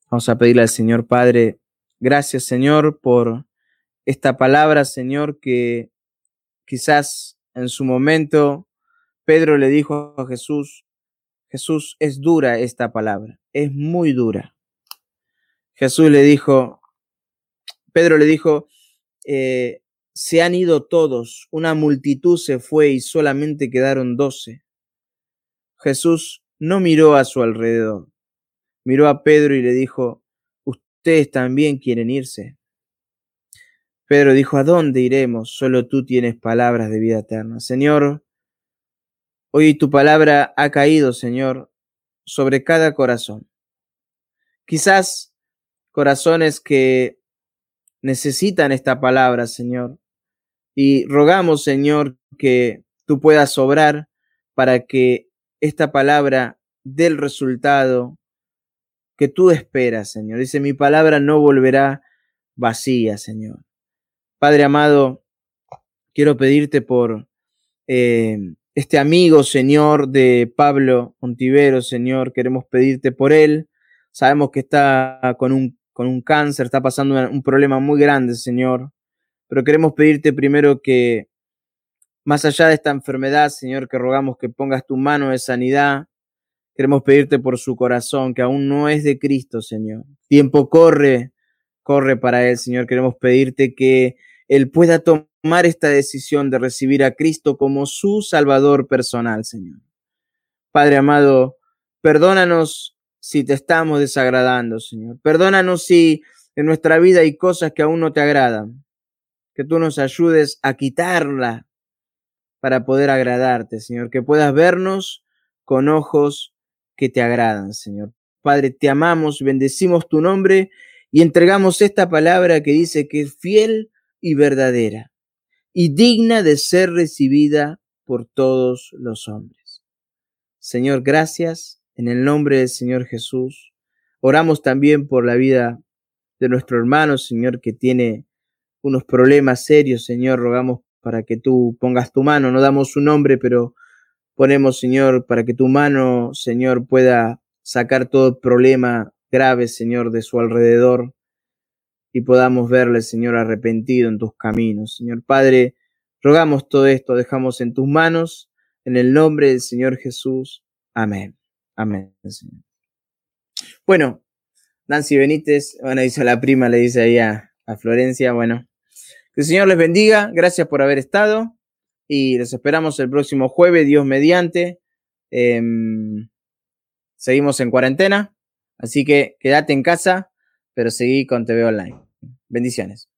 Vamos a pedirle al Señor Padre, gracias Señor por esta palabra, Señor, que quizás en su momento Pedro le dijo a Jesús, Jesús, es dura esta palabra, es muy dura. Jesús le dijo, Pedro le dijo, eh, se han ido todos, una multitud se fue y solamente quedaron doce. Jesús no miró a su alrededor, miró a Pedro y le dijo, ustedes también quieren irse. Pedro dijo, ¿a dónde iremos? Solo tú tienes palabras de vida eterna. Señor, hoy tu palabra ha caído, Señor, sobre cada corazón. Quizás corazones que necesitan esta palabra, Señor. Y rogamos, Señor, que tú puedas obrar para que esta palabra dé el resultado que tú esperas, Señor. Dice, mi palabra no volverá vacía, Señor. Padre amado, quiero pedirte por eh, este amigo, Señor, de Pablo Ontivero, Señor. Queremos pedirte por él. Sabemos que está con un, con un cáncer, está pasando un problema muy grande, Señor. Pero queremos pedirte primero que, más allá de esta enfermedad, Señor, que rogamos que pongas tu mano de sanidad. Queremos pedirte por su corazón, que aún no es de Cristo, Señor. Tiempo corre, corre para él, Señor. Queremos pedirte que él pueda tomar esta decisión de recibir a Cristo como su Salvador personal, Señor. Padre amado, perdónanos si te estamos desagradando, Señor. Perdónanos si en nuestra vida hay cosas que aún no te agradan. Que tú nos ayudes a quitarla para poder agradarte, Señor. Que puedas vernos con ojos que te agradan, Señor. Padre, te amamos, bendecimos tu nombre y entregamos esta palabra que dice que es fiel y verdadera, y digna de ser recibida por todos los hombres. Señor, gracias en el nombre del Señor Jesús. Oramos también por la vida de nuestro hermano, Señor, que tiene unos problemas serios, Señor. Rogamos para que tú pongas tu mano. No damos su nombre, pero ponemos, Señor, para que tu mano, Señor, pueda sacar todo problema grave, Señor, de su alrededor y podamos verle, Señor, arrepentido en tus caminos. Señor Padre, rogamos todo esto, dejamos en tus manos, en el nombre del Señor Jesús. Amén. Amén, Señor. Bueno, Nancy Benítez, bueno, dice la prima, le dice ahí a, Florencia, bueno, que el Señor les bendiga, gracias por haber estado y los esperamos el próximo jueves, Dios mediante. Em, seguimos en cuarentena, así que quédate en casa, pero seguí con TV Online. Bendiciones.